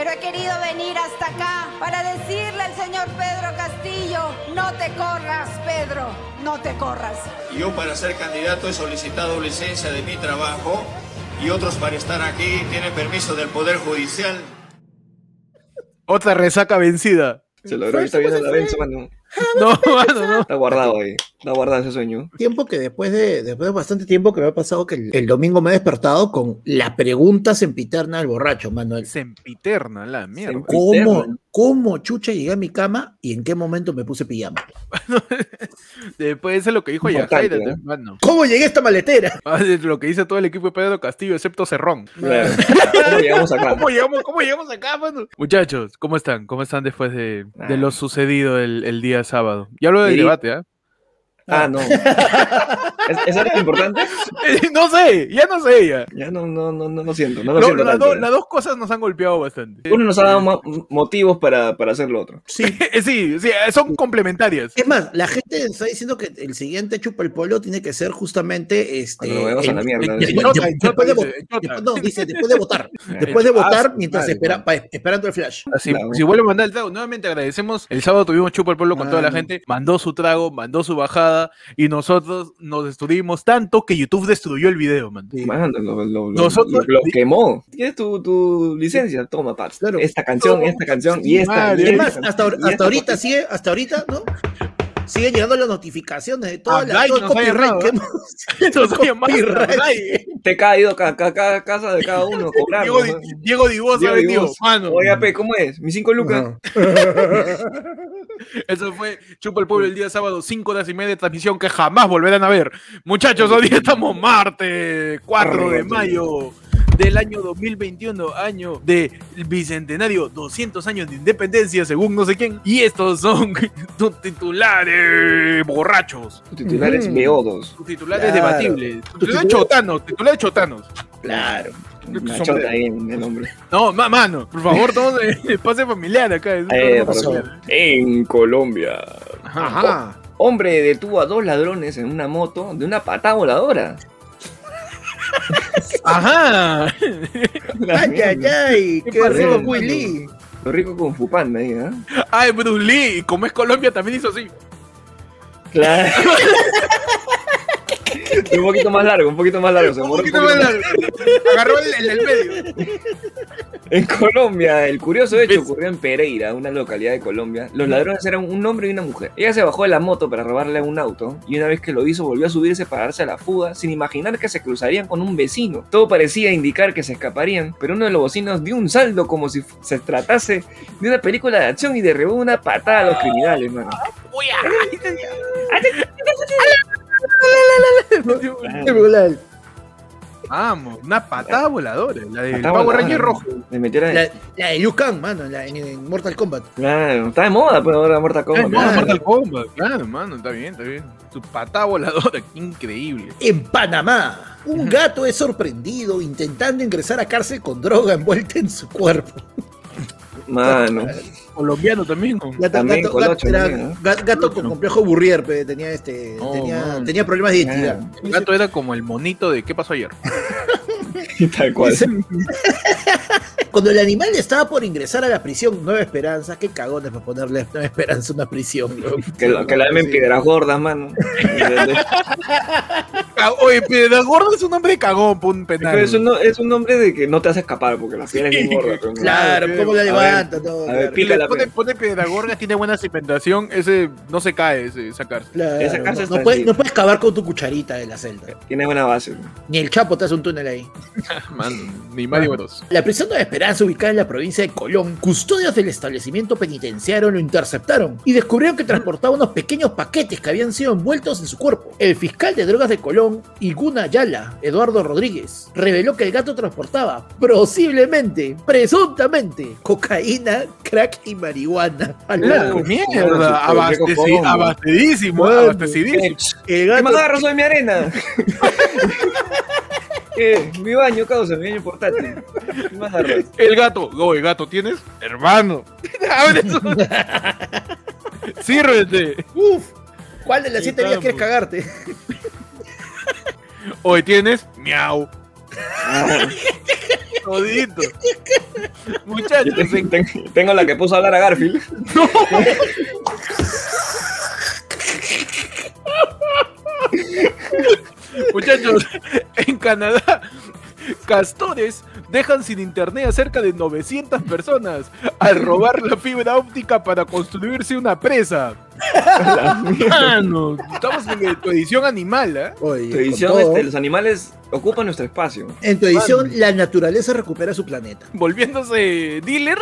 pero he querido venir hasta acá para decirle al señor Pedro Castillo, no te corras, Pedro, no te corras. Yo para ser candidato he solicitado licencia de mi trabajo y otros para estar aquí tienen permiso del Poder Judicial. Otra resaca vencida. Se logró, está viendo la Benzo, mano. No, mano, no. Está guardado ahí. Está guardado ese sueño. Tiempo que después de, después de bastante tiempo que me ha pasado que el, el domingo me he despertado con la pregunta sempiterna al borracho, Manuel. Sempiterna, la mierda. ¿Cómo, ¿Cómo chucha llegué a mi cama y en qué momento me puse pijama? Después de lo que dijo Importante, Yajaira, ¿eh? mano. ¿Cómo llegué a esta maletera? Ah, es Lo que dice todo el equipo de Pedro Castillo, excepto Cerrón. Claro. ¿Cómo llegamos acá? ¿Cómo llegamos, cómo llegamos acá, mano? Muchachos, ¿cómo están? ¿Cómo están después de, de lo sucedido el, el día sábado? Ya hablo del Sí. debate, ¿ah? Ah, no. ¿Es, ¿Eso era importante? Eh, No sé, ya no sé ya. Ya no, no, no, no lo siento. No lo No, siento las, dos- cosas nos han golpeado bastante. Uno nos ha dado mo- motivos para, para hacer lo otro. Sí. sí, sí, son complementarias. Es más, la gente está diciendo que el siguiente chupa el polo tiene que ser justamente este. Cuando nos vemos a la el- mierda. de dice, después- no, dice después de votar. Después de Ah, votar su mientras espera, pa- esperando el flash. Así, Claro. Si vuelve a mandar el trago, nuevamente agradecemos. El sábado tuvimos Chupa el Pueblo con toda la Ah. gente. Mandó su trago, mandó su bajada. Y nosotros nos destruimos tanto que YouTube destruyó el video, man. Lo- lo- Nosotros- lo- lo quemó. ¿Tienes tu, tu licencia? Toma. Claro. Esta canción, esta canción y esta. y Es esta, más, hasta, hasta esta, ahorita sigue, hasta ahorita, ¿no? Siguen llegando las notificaciones de toda A la, Blay todo el nos ha copyright llegado, que ¿eh? hemos-. Te he caído ca- ca- cada casa de cada uno. Cobrar, Diego, ¿no? Di- Diego Diego ha venido, mano. Oiga, ¿cómo es? ¿Mis cinco lucas? No. Eso fue Chupa el Pueblo el día sábado, 5 horas y media de transmisión que jamás volverán a ver. Muchachos, hoy día estamos martes 4 de mayo del año 2021, año de bicentenario, 200 años de independencia, según no sé quién. Y estos son tus titulares borrachos, Tus titulares Ujú. beodos. tus titulares Claro. debatibles, tus titulares- chotanos, titulares chotanos. Claro. Chota ahí en el nombre. No, ma- mano, por favor, todo de pase familiar acá. Eh, familiar. favor. En Colombia. Ajá. Hombre detuvo a dos ladrones en una moto de una patada voladora. Ajá. Ay, ay, ay. ¿Qué pasó, rico, mano? Willy. Lo rico con Fupanda ahí, ¿eh? Ay, Bruce Lee, como es Colombia, también hizo así. Claro. un poquito más largo, un poquito más largo. Se Un poquito más largo. Agarró el, el del medio. En Colombia, el curioso hecho ocurrió en Pereira, una localidad de Colombia. Los ladrones eran un hombre y una mujer. Ella se bajó de la moto para robarle un auto y una vez que lo hizo volvió a subirse para darse a la fuga sin imaginar que se cruzarían con un vecino. Todo parecía indicar que se escaparían, pero uno de los vecinos dio un saldo como si se tratase de una película de acción y derribó una patada a los criminales, mano. Vamos, una patada voladora. La del Patada Power voladora. Ranger rojo. Metieron La, la de Liu Kang, mano, en, la- en- en Mortal Kombat. Claro, está de moda, pero ahora Mortal Kombat. Ay, claro. no, Mortal Kombat, claro, mano, está bien, está bien. Su patada voladora, qué increíble. En Panamá, un gato es sorprendido intentando ingresar a cárcel con droga envuelta en su cuerpo. Mano. Colombiano también. Gato, También gato- colocho, era también, ¿no? ga- gato con complejo Burrier, pe, tenía este, Oh, tenía, tenía problemas de identidad. El gato era como el monito de ¿Qué pasó ayer? Tal cual. Cuando el animal estaba por ingresar a la prisión Nueva Esperanza, qué cagones para ponerle Nueva Esperanza a una prisión. Que, lo- que la llamen Sí. piedras gordas, mano. Ah, Oye, Piedra Gorda es un hombre cagón por un penal. Pero es un, no- es un nombre de que no te hace escapar porque la piedra es bien gorda. pero. Claro, cómo la A ver, levanta, todo. a ver, claro. pica Le la pone, pone Piedra Gorda, tiene buena cimentación, ese no se cae, ese, esa cárcel. Claro, Esa casa no, no puedes, no puedes cavar con tu cucharita de la celda. Tiene buena base. Ni el Chapo te hace un túnel ahí. Man, ni Mario. La prisión Nueva Esperanza, ubicada en la provincia de Colón, custodios del establecimiento penitenciario lo interceptaron y descubrieron que transportaba unos pequeños paquetes que habían sido envueltos en su cuerpo. El fiscal de drogas de Colón, Iguna Ayala, Eduardo Rodríguez, reveló que el gato transportaba, posiblemente, presuntamente, cocaína, crack y marihuana. Al ¡La loco. mierda! Abasteci- abastecidísimo, Bueno, abastecidísimo. El ¿Qué más agarras de mi arena? Mi baño, causa, mi baño portátil. El gato. Oye, gato, ¿tienes? Hermano. Abre eso. Sírvete. uf, ¿cuál de las siete vías quieres vamos. cagarte? Hoy tienes. Miau. Ah, Todito. Yo Muchachos, tengo, en- tengo- tengo la que puso a hablar a Garfield. muchachos, en Canadá, castores dejan sin internet a cerca de 900 personas al robar la fibra óptica para construirse una presa. Mano, estamos en tu edición animal, ¿eh? Oye, Tu edición, este, los animales ocupan nuestro espacio. En tu edición, la naturaleza recupera su planeta. volviéndose dealer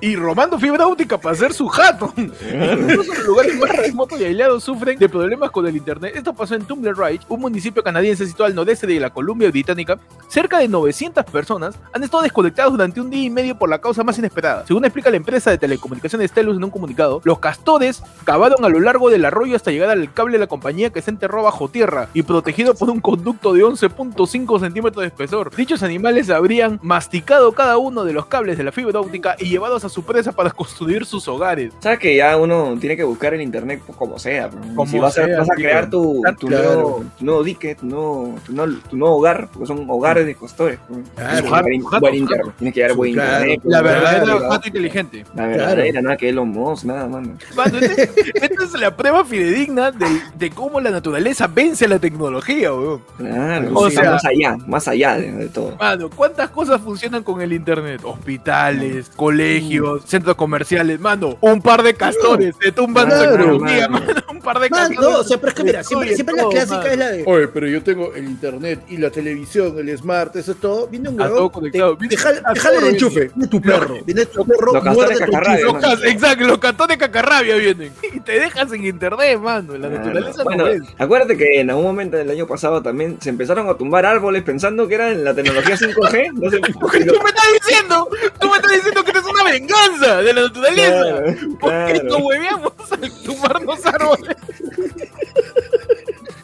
y robando fibra óptica para hacer su jato. Incluso los lugares más remotos y aislados sufren de problemas con el internet. Esto pasó en Tumblr Ridge, un municipio canadiense situado al nordeste de la Columbia Británica. Cerca de 900 personas han estado desconectadas durante un día y medio por la causa más inesperada. Según explica la empresa de telecomunicaciones Telus en un comunicado, los castores cavaron a lo largo del arroyo hasta llegar al cable de la compañía que se enterró bajo tierra y protegido por un conducto de 11.5 centímetros de espesor. Dichos animales habrían masticado cada uno de los cables de la fibra óptica y llevados a su presa para construir sus hogares. Sabes que ya uno tiene que buscar en internet como sea. Como si vas, a, sea, vas a tío. crear tu, tu, Claro. nuevo, tu nuevo dique, tu nuevo, tu, nuevo, tu nuevo hogar, porque son hogares de costores. Claro. Tienes que llevar buen internet, Tienes que llevar buen Claro. internet. La verdadera claro. gato inteligente. La verdadera, nada que Elon Musk, nada, mano. Mano, este- esta es la prueba fidedigna de, de cómo la naturaleza vence a la tecnología, weón. Claro, O sí, sea- más allá, más allá de, de todo. Mano, ¿cuántas cosas funcionan con el internet? Hospitales, colegios, centros comerciales, mano, un par de castores se tumban Claro, economía, mano. mano, un par de castores. no, o sea, pero es que mira, siempre, siempre la clásica mano. es la de. Oye, pero yo tengo el internet y la televisión, el smart, eso todo. Viene un huevón, jala el enchufe. Viene tu perro. Viene tu perro. Los castores muerde tu cacarrabia, Exacto, los castores cacarrabia vienen. Y te dejan sin internet, mano. La naturaleza bueno, no es. acuérdate que en algún momento del año pasado también se empezaron a tumbar árboles pensando que era en la tecnología 5G. No sé, Tú me estás diciendo, tú me estás diciendo que esto es una venganza de la naturaleza. Claro, ¿Por qué claro. nos hueveamos al tumbarnos árboles?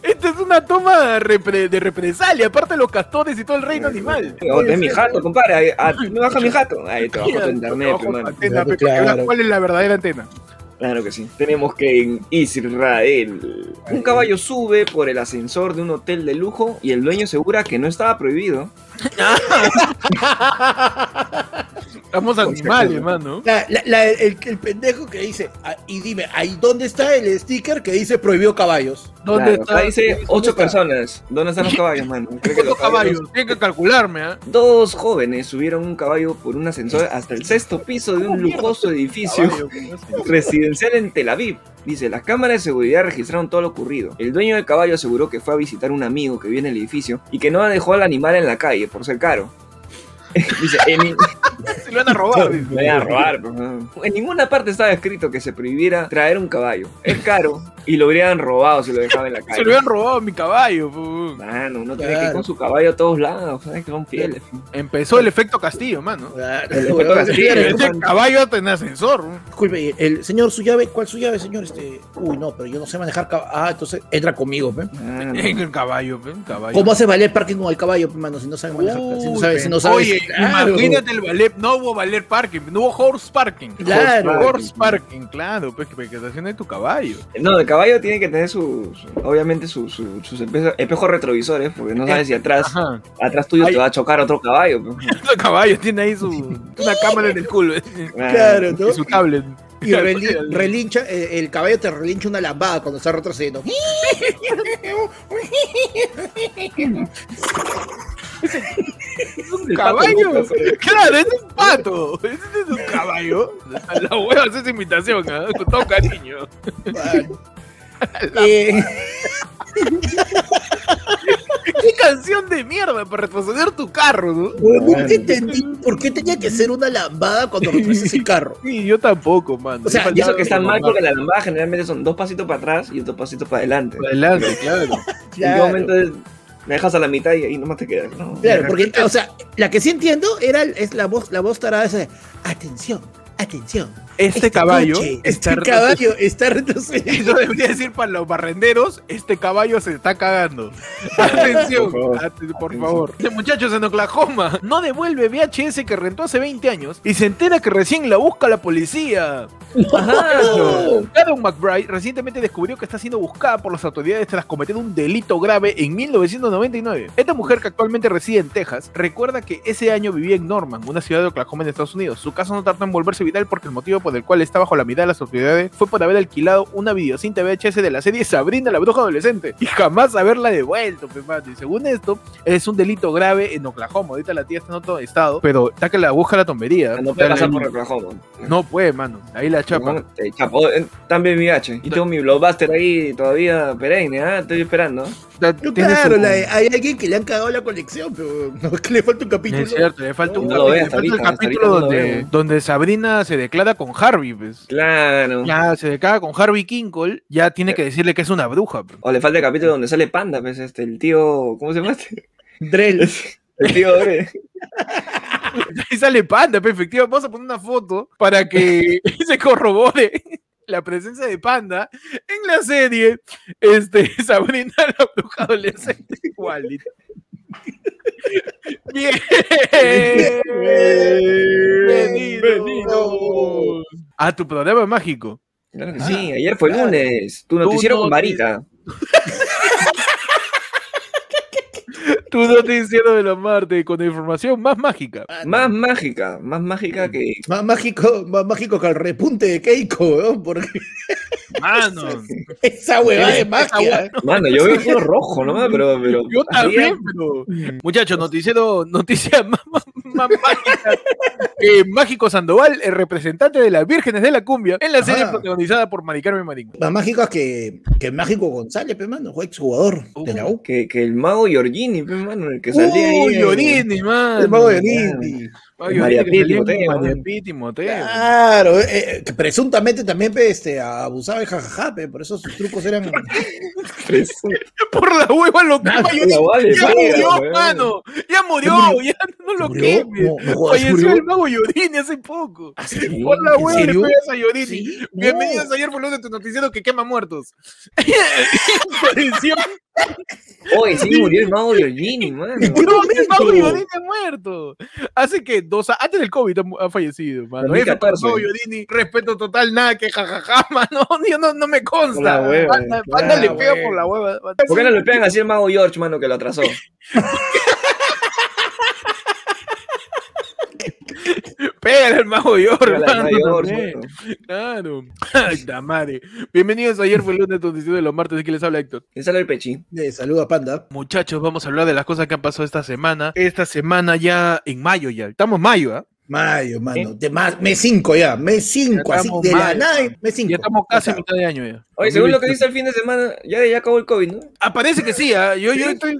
Esta es una toma de, repre- de represalia, aparte de los castores y todo el reino animal. Oh, es mi jato, compadre. ahí, ah, me baja mi jato. Ahí te bajo tu internet, Bajo tu hermano. antena, pe, Claro. ¿Cuál es la verdadera antena? Claro que sí. Tenemos que en Israel. Un caballo sube por el ascensor de un hotel de lujo y el dueño asegura que no estaba prohibido. Estamos animales, mano. La- la- la- el, el pendejo que dice, ah, y dime, ahí dónde está el sticker que dice prohibió caballos. ¿Dónde Claro, está? dice ¿Dónde ocho personas. ¿Dónde están los caballos, mano? Creo que los ¿Cuántos caballos? Tienen que calcularme, ¿ah? Dos jóvenes subieron un caballo por un ascensor hasta el sexto piso de un lujoso edificio Caballo, ¿cómo así? residencial en Tel Aviv. Dice, las cámaras de seguridad registraron todo lo ocurrido. El dueño del caballo aseguró que fue a visitar a un amigo que vive en el edificio y que no dejó al animal en la calle por ser caro. Dice, en, Se lo van a robar. dice. Me van a robar. En ninguna parte estaba escrito que se prohibiera traer un caballo. Es caro y lo habrían robado si lo dejaban en la Se calle. lo habían robado a mi caballo. pu. Mano, uno tiene que ir con su caballo a todos lados, ¿sabes? Que son fieles. Empezó el efecto Castillo, mano. Claro, El efecto Castillo. Ese caballo hasta en ascensor. Disculpe, el señor, su llave, ¿cuál su llave, señor? Este, uy, no, pero yo no sé manejar caballo. Ah, entonces entra conmigo, pe. En el caballo, pe, caballo. ¿Cómo hace valer parking con el caballo, pe, mano? Si no sabe manejar, si no sabe, si no sabe. Oye, Claro. imagínate el ballet, no hubo ballet parking, no hubo horse parking. Claro. Horse parking, claro, pues que que estacione tu caballo. No, el caballo tiene que tener sus, obviamente sus, sus, sus espe- espejos retrovisores, porque no sabes si atrás, Ajá. atrás tuyo Ay. te va a chocar otro caballo. pues. El caballo tiene ahí su una cámara en el culo Claro, ¿no? y su tablet. Y reli- relincha, eh, el caballo te relincha una lambada cuando está retrocediendo. Es un El caballo. Eh. Claro, es un pato. Ese es un caballo. La hueva hace esa imitación, ¿ah? con todo cariño. Eh, Qué canción de mierda para retroceder tu carro, ¿no? nunca entendí por qué tenía que ser una lambada cuando retrocedes el carro. Sí, yo tampoco, mano. O sea, Y eso que está mal porque la lambada generalmente son dos pasitos para atrás y dos pasitos para adelante. Adelante, claro. ¿En qué Claro. momento es- me dejas a la mitad y ahí nomás te quedas? No. Claro, porque, o sea, la que sí entiendo era es la voz, la voz tarada esa de atención, Atención. Este, caballo coche, está este caballo está retrocediendo. Eso debería decir para los barrenderos, este caballo se está cagando. Atención, Por favor. por favor. Este muchachos en Oklahoma no devuelve VHS que rentó hace 20 años y se entera que recién la busca la policía. Adam McBride recientemente descubrió que está siendo buscada por las autoridades tras cometer un delito grave en 1999. Esta mujer que actualmente reside en Texas recuerda que ese año vivía en Norman, una ciudad de Oklahoma en Estados Unidos. Su caso no tardó en volverse viral porque el motivo por el cual está bajo la mirada de las autoridades fue por haber alquilado una videocinta VHS de la serie Sabrina la bruja adolescente y jamás haberla devuelto. mano. Y según esto, es un delito grave en Oklahoma. Ahorita la tía está en otro estado, pero está que la busca la tombería. No puede pasar por Oklahoma. No puede, mano. Ahí la chapa. No, eh, chapo, eh, también mi H. Y tengo mi blockbuster ahí todavía perenne, ¿ah? Estoy esperando. No, claro, su- la- hay alguien que le han cagado la colección, pero no es que le falta un capítulo. Es cierto, le falta un capítulo, falta el capítulo donde, donde Sabrina se declara con Harvey, pues. Claro. Ya se declara con Harvey Kinkle, ya tiene que decirle que es una bruja. pues. O le falta el capítulo donde sale Panda, pues, este, el tío. ¿Cómo se llama este? Drell. El tío Dre. Ahí sale Panda, pues, efectivamente. Vamos a poner una foto para que se corrobore la presencia de Panda en la serie este, Sabrina la bruja adolescente. Igualito. Bien. Bienvenidos a tu programa mágico. Claro que sí, ayer fue lunes. Tu noticiero con noti- varita. Tu noticiero de la Marte con la información más mágica. Más mágica, más mágica que. Más mágico, más mágico que el repunte de Keiko, weón, porque Mano. esa huevada de magia. ¿eh? Mano, yo veo puro rojo nomás, pero. pero Yo también, pero. Muchachos, noticiero, noticia más, más- más mágica. que Mágico Sandoval, el representante de las vírgenes de la cumbia, en la serie Ajá. protagonizada por Mari Carmen Marín. Más mágicos que, que Mágico González, pe, mano, fue exjugador de la U. Que, que el mago Giorgini, pues, mano, el que salía ahí. Uy, en- Llorini, man. El mago de María Timoteo, Timoteo. Claro, eh, eh, presuntamente también pe, este, abusaba de jajaja, pe, por eso sus trucos eran. Por la hueva lo quema vale, Ya murió, mano. Ya murió, ya no lo ¿Murió? quemes. No, no Falleció el mago Llorini hace poco. ¿Ah? Por la ¿En hueva le pegas a. Sí, no. Bienvenidos ayer por lunes de tu noticiero que quema muertos. Oye, sí, murió el mago Giorgini, mano. ¿En qué No, el mago? Llorini ha muerto. Hace que dos a- antes del COVID ha, fallecido, mano. 2014. F por el mago Llorini, respeto total, nada que jajaja, mano. Yo no, no me consta. Le pega por la hueva. ¿Por qué no le pegan así al mago George, mano, que lo atrasó? Pégale al mago George, mano. Claro. Ay, la madre. Bienvenidos ayer fue el lunes de tu noticiero de los martes. Aquí les habla Héctor. Le sale el pechi. Eh, saluda, Panda. Muchachos, vamos a hablar de las cosas que han pasado esta semana. Esta semana ya en mayo ya. Estamos en mayo, ¿ah? Mayo, mano. De más, mes 5 ya, mes 5, Ya así de la nada, mes 5. Ya estamos casi a mitad de año ya. Oye, según lo que dice el fin de semana, ya, ya acabó el COVID, ¿no? Ah, parece que sí, ¿ah? yo, yo estoy,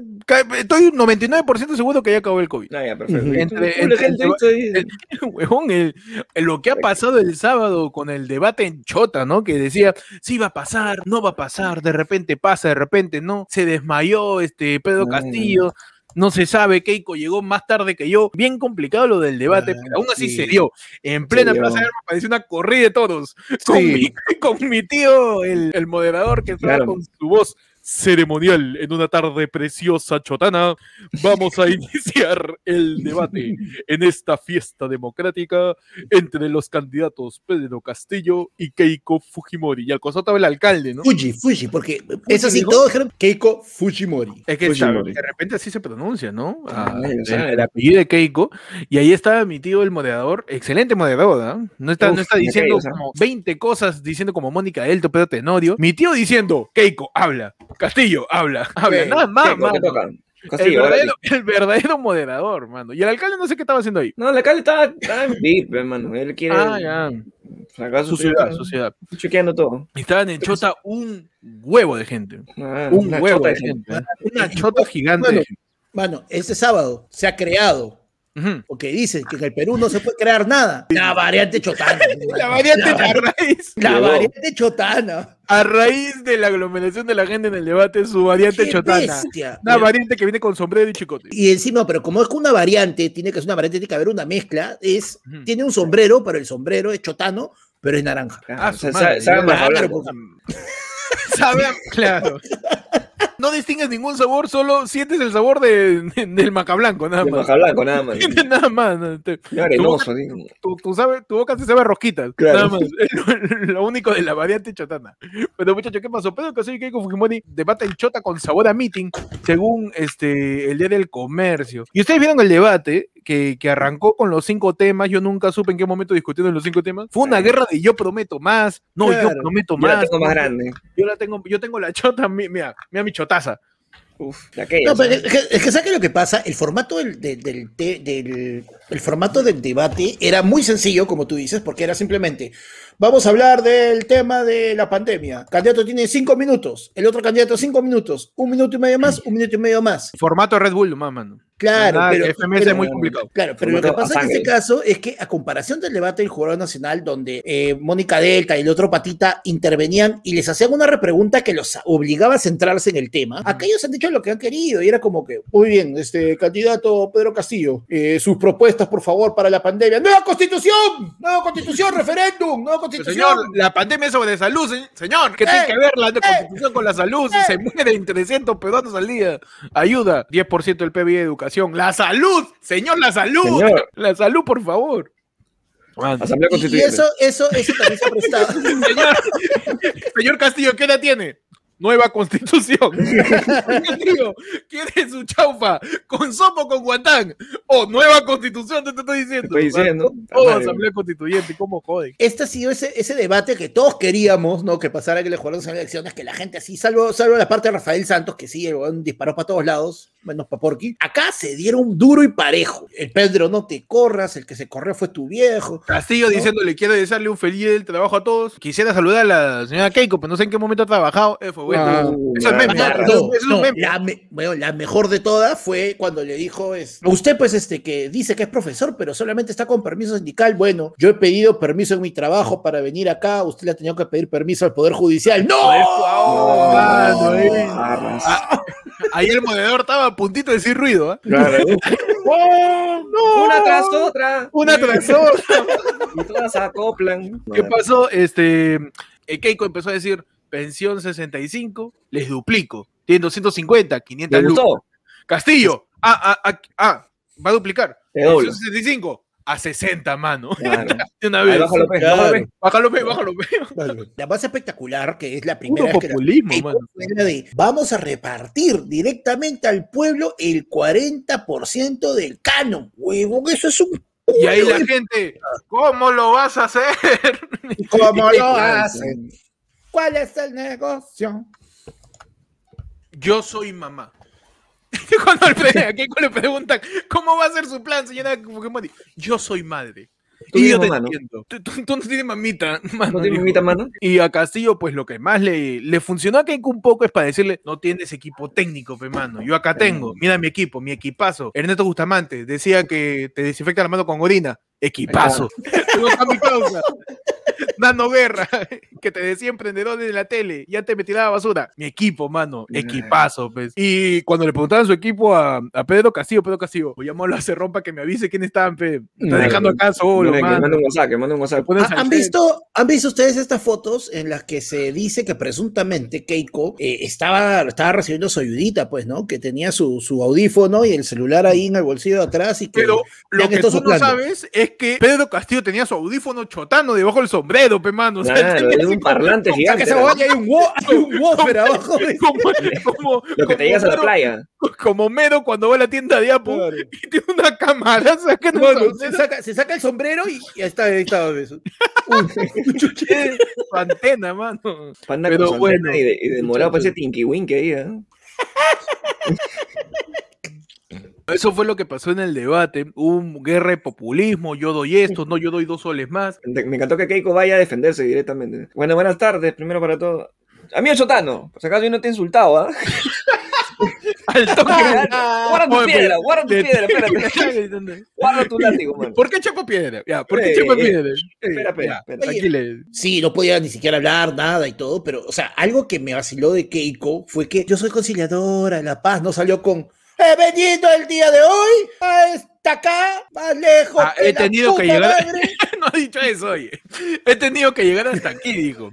estoy 99% seguro que ya acabó el COVID. Ah, ya, perfecto. Huevón, el- el- lo que ha pasado el sábado con el debate en Chota, ¿no? Que decía, sí va a pasar, no va a pasar, de repente pasa, de repente no. Se desmayó este Pedro Mm. Castillo. No se sabe, Keiko llegó más tarde que yo. Bien complicado lo del debate, Ah, pero aún así sí. se dio. En plena. Plaza de Armas parecía una corrida de toros. Con, Sí. mi, con mi tío, el, el moderador, que estaba Claro. con su voz ceremonial en una tarde preciosa chotana. Vamos a iniciar el debate en esta fiesta democrática entre los candidatos Pedro Castillo y Keiko Fujimori. Y al costado estaba el alcalde, ¿no? Fuji, Fuji, porque eso sí, dijo? todos dijeron Keiko Fujimori. Es que Fujimori. de repente así se pronuncia, ¿no? Ah, Ah, el, apellido de Keiko. Y ahí estaba mi tío, el moderador. Excelente moderador, ¿ah? No está, no está diciendo ¿ah? como 20 cosas, diciendo como Mónica Elto, Pedro Tenorio. Mi tío diciendo, Keiko, habla. Castillo, habla. Habla. Nada más, ¿Qué, ¿Qué mano. El verdadero, el verdadero moderador, mano. Y el alcalde no sé qué estaba haciendo ahí. No, la calle está, está en VIP, hermano. Él quiere Ah, ya. sacar su, Su ciudad, su ciudad. Chequeando todo. Estaban en Chota un huevo de gente. Ah, Un huevo de gente. gente. ¿eh? Una chota gigante. Bueno. Mano, este sábado se ha creado Porque dicen que en el Perú no se puede crear nada. La variante chotana. La variante La, a raíz, la Llegó. variante chotana. a raíz de la aglomeración de la gente en el debate, su variante Qué chotana. bestia. Una variante que viene con sombrero y chicote. Y encima, pero como es que una variante, tiene que ser una variante, tiene que haber una mezcla, es, tiene un sombrero, pero el sombrero es chotano, pero es naranja. Ah, o su sea, sabe, claro. No distingues ningún sabor, solo sientes el sabor de, de- del macablanco, nada más. maja blanco, nada más. nada más. te- arenoso, tu, tu sabe- tu boca se sabe a rosquitas. Claro. Nada más. Lo, lo único de la variante chotana. Pero muchachos, ¿qué pasó? Pedro Castillo y Keiko Fujimori debate el chota con sabor a meeting, según este, el Día del Comercio. Y ustedes vieron el debate que, que arrancó con los cinco temas. Yo nunca supe en qué momento discutieron los cinco temas. Fue una guerra de yo prometo más. No, yo prometo Yo la más. tengo más grande. Yo la tengo, yo tengo la chota, mi- mira, mira mi chotaza. Uf, aquella. No, pero es que, es que ¿sabe lo que pasa? El formato del, del, del, del- el formato del debate era muy sencillo, como tú dices, porque era simplemente, vamos a hablar del tema de la pandemia. Candidato tiene cinco minutos, el otro candidato cinco minutos, un minuto y medio más, un minuto y medio más. Formato Red Bull, más, mano. Claro, Nada, pero, FMS pero- es muy complicado. Claro, pero lo que pasa en este caso es que a comparación del debate del Jurado Nacional, donde eh, Mónica Delta y el otro patita intervenían y les hacían una repregunta que los obligaba a centrarse en el tema, acá ellos han dicho lo que han querido y era como que, muy bien, este candidato Pedro Castillo, eh, sus propuestas, por favor, para la pandemia. ¡Nueva constitución! ¡Nueva constitución! ¡Referéndum! ¡Nueva Pero, constitución! señor, la pandemia es sobre salud, se- señor. ¿Qué tiene Eh, que ver la constitución con la salud? Si se mueren 300 peruanos al día. Ayuda. 10% del PIB de educación. ¡La salud! Señor, la salud. Señor. La salud, por favor. Asamblea Y, y Constituyente. eso, eso, eso también se ha prestado. Señor, señor Castillo, ¿qué edad tiene? Nueva constitución. Digo, ¿Quiere su chaufa con sopo o con guantán? O nueva constitución, te, te estoy diciendo. Estoy diciendo. Asamblea constituyente, ¿cómo joden? Este ha sido ese, ese debate que todos queríamos, ¿no? Que pasara que le jugaron en elecciones, que la gente así, salvo, salvo la parte de Rafael Santos, que sí, el disparó para todos lados, menos para Porky. Acá se dieron duro y parejo. El Pedro, no te corras, el que se corrió fue tu viejo. Castillo diciéndole, quiero desearle un feliz del trabajo a todos. Quisiera saludar a la señora Keiko, pero no sé en qué momento ha trabajado. Eh, fue bueno. Ah, eso es meme. claro. Eso, No, eso es un no, meme. la, me- bueno, la mejor de todas fue cuando le dijo, es, usted pues este que dice que es profesor, pero solamente está con permiso sindical. Bueno, yo he pedido permiso en mi trabajo para venir acá, usted le ha tenido que pedir permiso al Poder Judicial. ¡No! Oh, eh. Ah, ahí el moderador estaba a puntito de decir ruido. ¿ah? Claro. Una tras otra. Una tras otra. Y todas acoplan. ¿Qué pasó? Este, eh, Keiko empezó a decir, pensión 65, les duplico. Tienen 250, 500 ¿Te lucas. Castillo, ah, ah, ah, ah, va a duplicar. Pensión 65 a 60, mano. Claro. De una vez. bájalo, pe, Claro. bájalo, pe. Bájalo, pe, bájalo. La más espectacular, que es la Puro primera vez que la- mano. la de vamos a repartir directamente al pueblo el 40% del canon. Huevón, eso es un Y ahí la gente, ¿cómo lo vas a hacer? ¿Cómo lo hacen? ¿Cuál es el negocio? Yo soy mamá. Cuando le, a Keiko le preguntan, ¿cómo va a ser su plan, señora Fujimori? Yo soy madre. Y yo te entiendo. Tú, tú- tú no tienes mamita, mano, ¿No tienes dijo. mamita, mano? Y a Castillo, pues lo que más le, le funcionó a Keiko un poco es para decirle, no tienes equipo técnico, pe mano. Yo acá tengo, mira mi equipo, mi equipazo. Ernesto Bustamante decía que te desinfecta la mano con orina. Equipazo. Nano Guerra, que te decía emprendedor de la tele, ya te metí la basura. Mi equipo, mano, equipazo, pues. Y cuando le preguntaban su equipo a, a Pedro Castillo, Pedro Castillo, voy a llamarlo a hacer rompa que me avise quiénes estaban, pe. Me está No, dejando no, acá solo, mano. mande un WhatsApp, que un WhatsApp. Pones ¿Ha- al ¿Han visto, ¿Han visto ustedes estas fotos en las que se dice que presuntamente Keiko eh, estaba, estaba recibiendo su ayudita, pues, ¿no? Que tenía su, su audífono y el celular ahí en el bolsillo de atrás y que Pero lo que tú no sabes es que Pedro Castillo tenía su audífono chotano debajo del sombrero, pe mano. O sea, Claro, es un parlante O sea, gigante. que esa ¿no? huevada hay un, wo- hay un woofer abajo. de- como, como, Lo que como te llegas a la playa. Como Mero cuando va a la tienda de Apple Claro. y tiene una no Bueno, se saca, se saca el sombrero y ya está, ahí está eso. es su antena, mano. Panda Pero con bueno, antena y de, y de morado muchachos. parece Tinky Winky ahí, ¿eh? Eso fue lo que pasó en el debate. Hubo un guerra de populismo. Yo doy esto, no, yo doy dos soles más. Me encantó que Keiko vaya a defenderse directamente. Bueno, buenas tardes, primero para todo. Amigo Chotano, por si acaso yo no te he insultado, ¿ah? Al toque. Guarda tu Oye, piedra, guarda tu piedra, espérate. Guarda tu látigo, mano. ¿Por qué chapa piedra? Ya, ¿por qué Eh, chapa eh, piedra? espera, espera, espera. Sí, no podía ni siquiera hablar nada y todo, pero, o sea, algo que me vaciló de Keiko fue que yo soy conciliadora, La Paz no salió con he venido el día de hoy hasta acá, más lejos. Ah, he la tenido que llegar- madre". no ha dicho eso, oye. He tenido que llegar hasta aquí, dijo.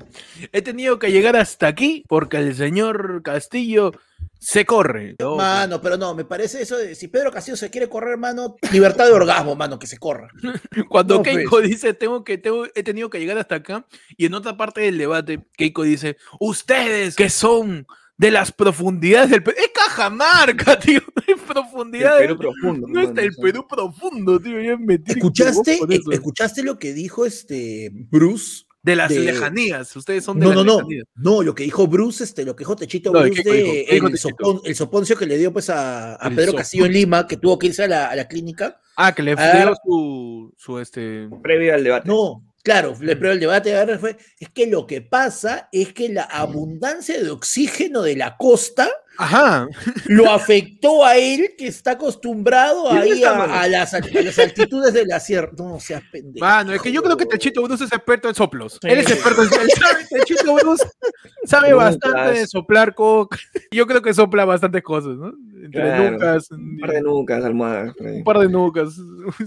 He tenido que llegar hasta aquí porque el señor Castillo se corre. No, Mano, pero no, me parece eso de si Pedro Castillo se quiere correr, mano, libertad de orgasmo, mano, que se corra. Cuando no, Keiko dice, tengo que, tengo, he tenido que llegar hasta acá, y en otra parte del debate, Keiko dice, ustedes que son de las profundidades del Perú. Es Cajamarca, tío. En El profundidades. Perú profundo. No está el. Perú profundo, tío. Ya me ¿Escuchaste, eso. ¿Escuchaste lo que dijo este Bruce? De las de- lejanías. Ustedes son de No, las no, no. lejanías. No, lo que dijo Bruce, este, lo que dijo Techito No, Bruce ¿qué de dijo? ¿Qué dijo el, Techito? sopon- el soponcio que le dio pues a, a El Pedro Castillo en. Lima, que tuvo que irse a la, a la clínica. Ah, que le A ver. dio su, su este. Previo al debate. No, claro, le pero el debate ahora fue, es que lo que pasa es que la abundancia de oxígeno de la costa Ajá. lo afectó a él, que está acostumbrado ¿Y dónde ahí está, a, a las, a las altitudes de la sierra. No seas pendejo. Mano, es que yo creo que Techito Bruce es experto en soplos. Sí. Él es experto en Techito Bruce sabe bastante de soplar coca. Yo creo que sopla bastantes cosas, ¿no? Entre Claro. nucas, Un par de nucas, almohadas. un par de nucas,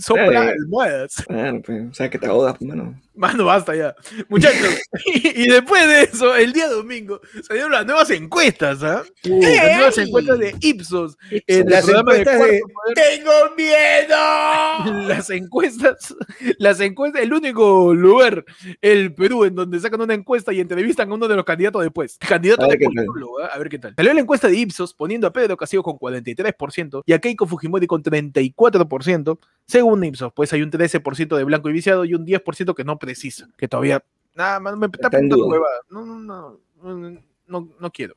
sopla Claro. almohadas. Claro, pues, sabes que te ahogas, pues, mano. Mano, basta ya. Muchachos, y, y después de eso, el día domingo, salieron las nuevas encuestas, ¿ah? Las nuevas encuestas de Ipsos. en el Las programa de encuestas de, Poder. ¡Tengo miedo! las encuestas, las encuestas, el único lugar, el Perú, en donde sacan una encuesta y entrevistan a uno de los candidatos después. Candidato A de ver qué tal. ¿ah? a ver qué tal. Salió la encuesta de Ipsos poniendo a Pedro Castillo con 43% y a Keiko Fujimori con 34%, según Ipsos. Pues hay un 13% de blanco y viciado y un 10% que no precisa, que todavía, nada más me está duda. huevada. No, no, no, no, no, no quiero.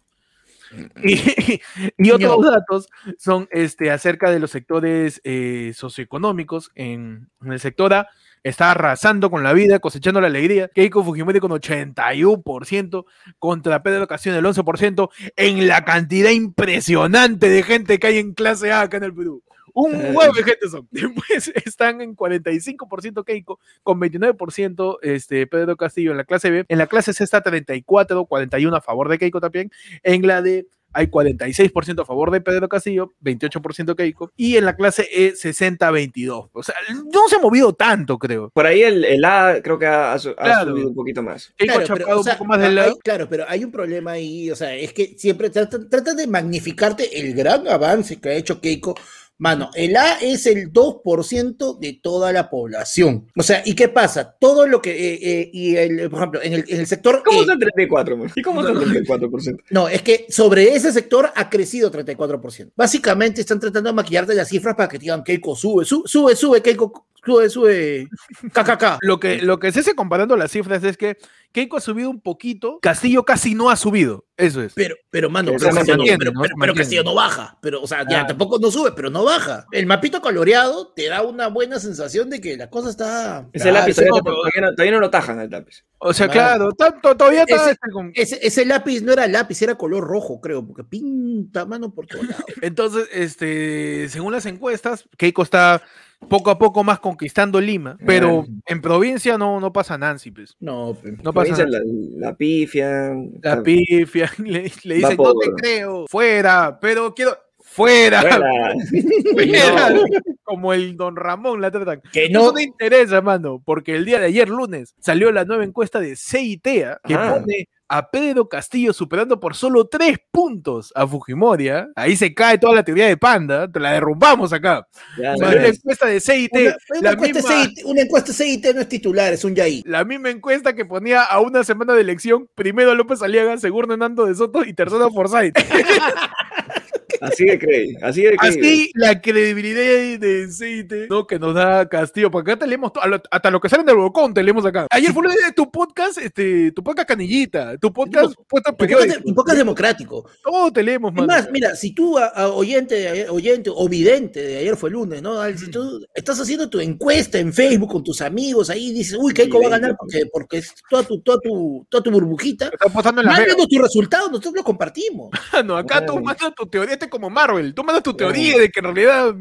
Y, y otros No. datos son este, acerca de los sectores eh, socioeconómicos. En, en el sector A está arrasando con la vida, cosechando la alegría. Keiko Fujimori con 81%, contra Pedro Castillo el 11%, en la cantidad impresionante de gente que hay en clase A acá en el Perú. Un Eh. huevo de gente son. Después están en 45% Keiko, con 29% este, Pedro Castillo en la clase B. En la clase C está 34, 41 a favor de Keiko también. En la D hay 46% a favor de Pedro Castillo, 28% Keiko. Y en la clase E 60-22. O sea, no se ha movido tanto, creo. Por ahí el, el A creo que ha, Claro. subido un poquito más. Keiko Claro, ha pero, o sea, un poco más del hay- claro, pero hay un problema ahí, o sea, es que siempre tratan, tratan de magnificarte el gran avance que ha hecho Keiko. Mano, el A es el 2% de toda la población. O sea, ¿y qué pasa? Todo lo que, eh, eh, y el, por ejemplo, en el, en el sector... ¿Cómo eh, está el 34, man? ¿Y cómo el 34%? no, es que sobre ese sector ha crecido 34%. Básicamente están tratando de maquillarte las cifras para que digan Keiko sube, su- sube, sube, Keiko sube, sube, KKK. Lo que, lo que se hace comparando las cifras es que Keiko ha subido un poquito, Castillo casi no ha subido. Eso es. Pero, pero, mano, pero, Castillo no, mantiene, pero, ¿no? pero-. Castillo no baja. Pero, o sea, ya Ah. tampoco no sube, pero no baja. El mapito coloreado te da una buena sensación de que la cosa está. Ese lápiz Claro, todavía, no, no, todavía no, todavía no lo tajan el lápiz. O sea, Claro. claro, tanto, todavía está Ese- con- Ese, ese lápiz no era lápiz, era color rojo, creo, porque pinta mano por todos lados. Entonces, este, según las encuestas, Keiko está poco a poco más conquistando Lima, pero Ah. en provincia no, no pasa Nancy, pues. No, No pasa la, la pifia. La pifia, le, le dicen, no te creo, fuera, pero quiero, fuera, Fuera. fuera", No. como el don Ramón la tratan. que no. no interesa, mano, porque el día de ayer, lunes, salió la nueva encuesta de CITEA que Ah. pone a Pedro Castillo superando por solo tres puntos a Fujimori. ¿ah? Ahí se cae toda la teoría de Panda, te la derrumbamos acá. Ya, Salió ya. la encuesta de CIT, Una, una la, encuesta misma, CIT, una encuesta CIT no es titular, es un yaí. la misma encuesta que ponía a una semana de elección, primero a López Aliaga, segundo Nando de Soto y tercero a Forsyth. Así de creí. Así de creí. Así la credibilidad de CIT, ¿no? Que nos da Castillo, porque acá te leemos hasta lo que sale del balcón, te leemos acá. Ayer fue de tu podcast, este, tu podcast canillita, tu podcast periódico. un poco democrático. Todo te leemos, más, mira, si tú, a- a oyente, de ayer- oyente o vidente de ayer fue lunes, ¿no? Si tú estás haciendo tu encuesta en Facebook con tus amigos ahí dices, uy, Keiko va a ganar porque, porque es toda tu, toda tu, toda tu burbujita, Está pasando en la mándanos tu resultado, nosotros lo compartimos. mano. Acá tú mandas tu teoría. Este hace como Marvel. Tú mandas tu teoría de que en realidad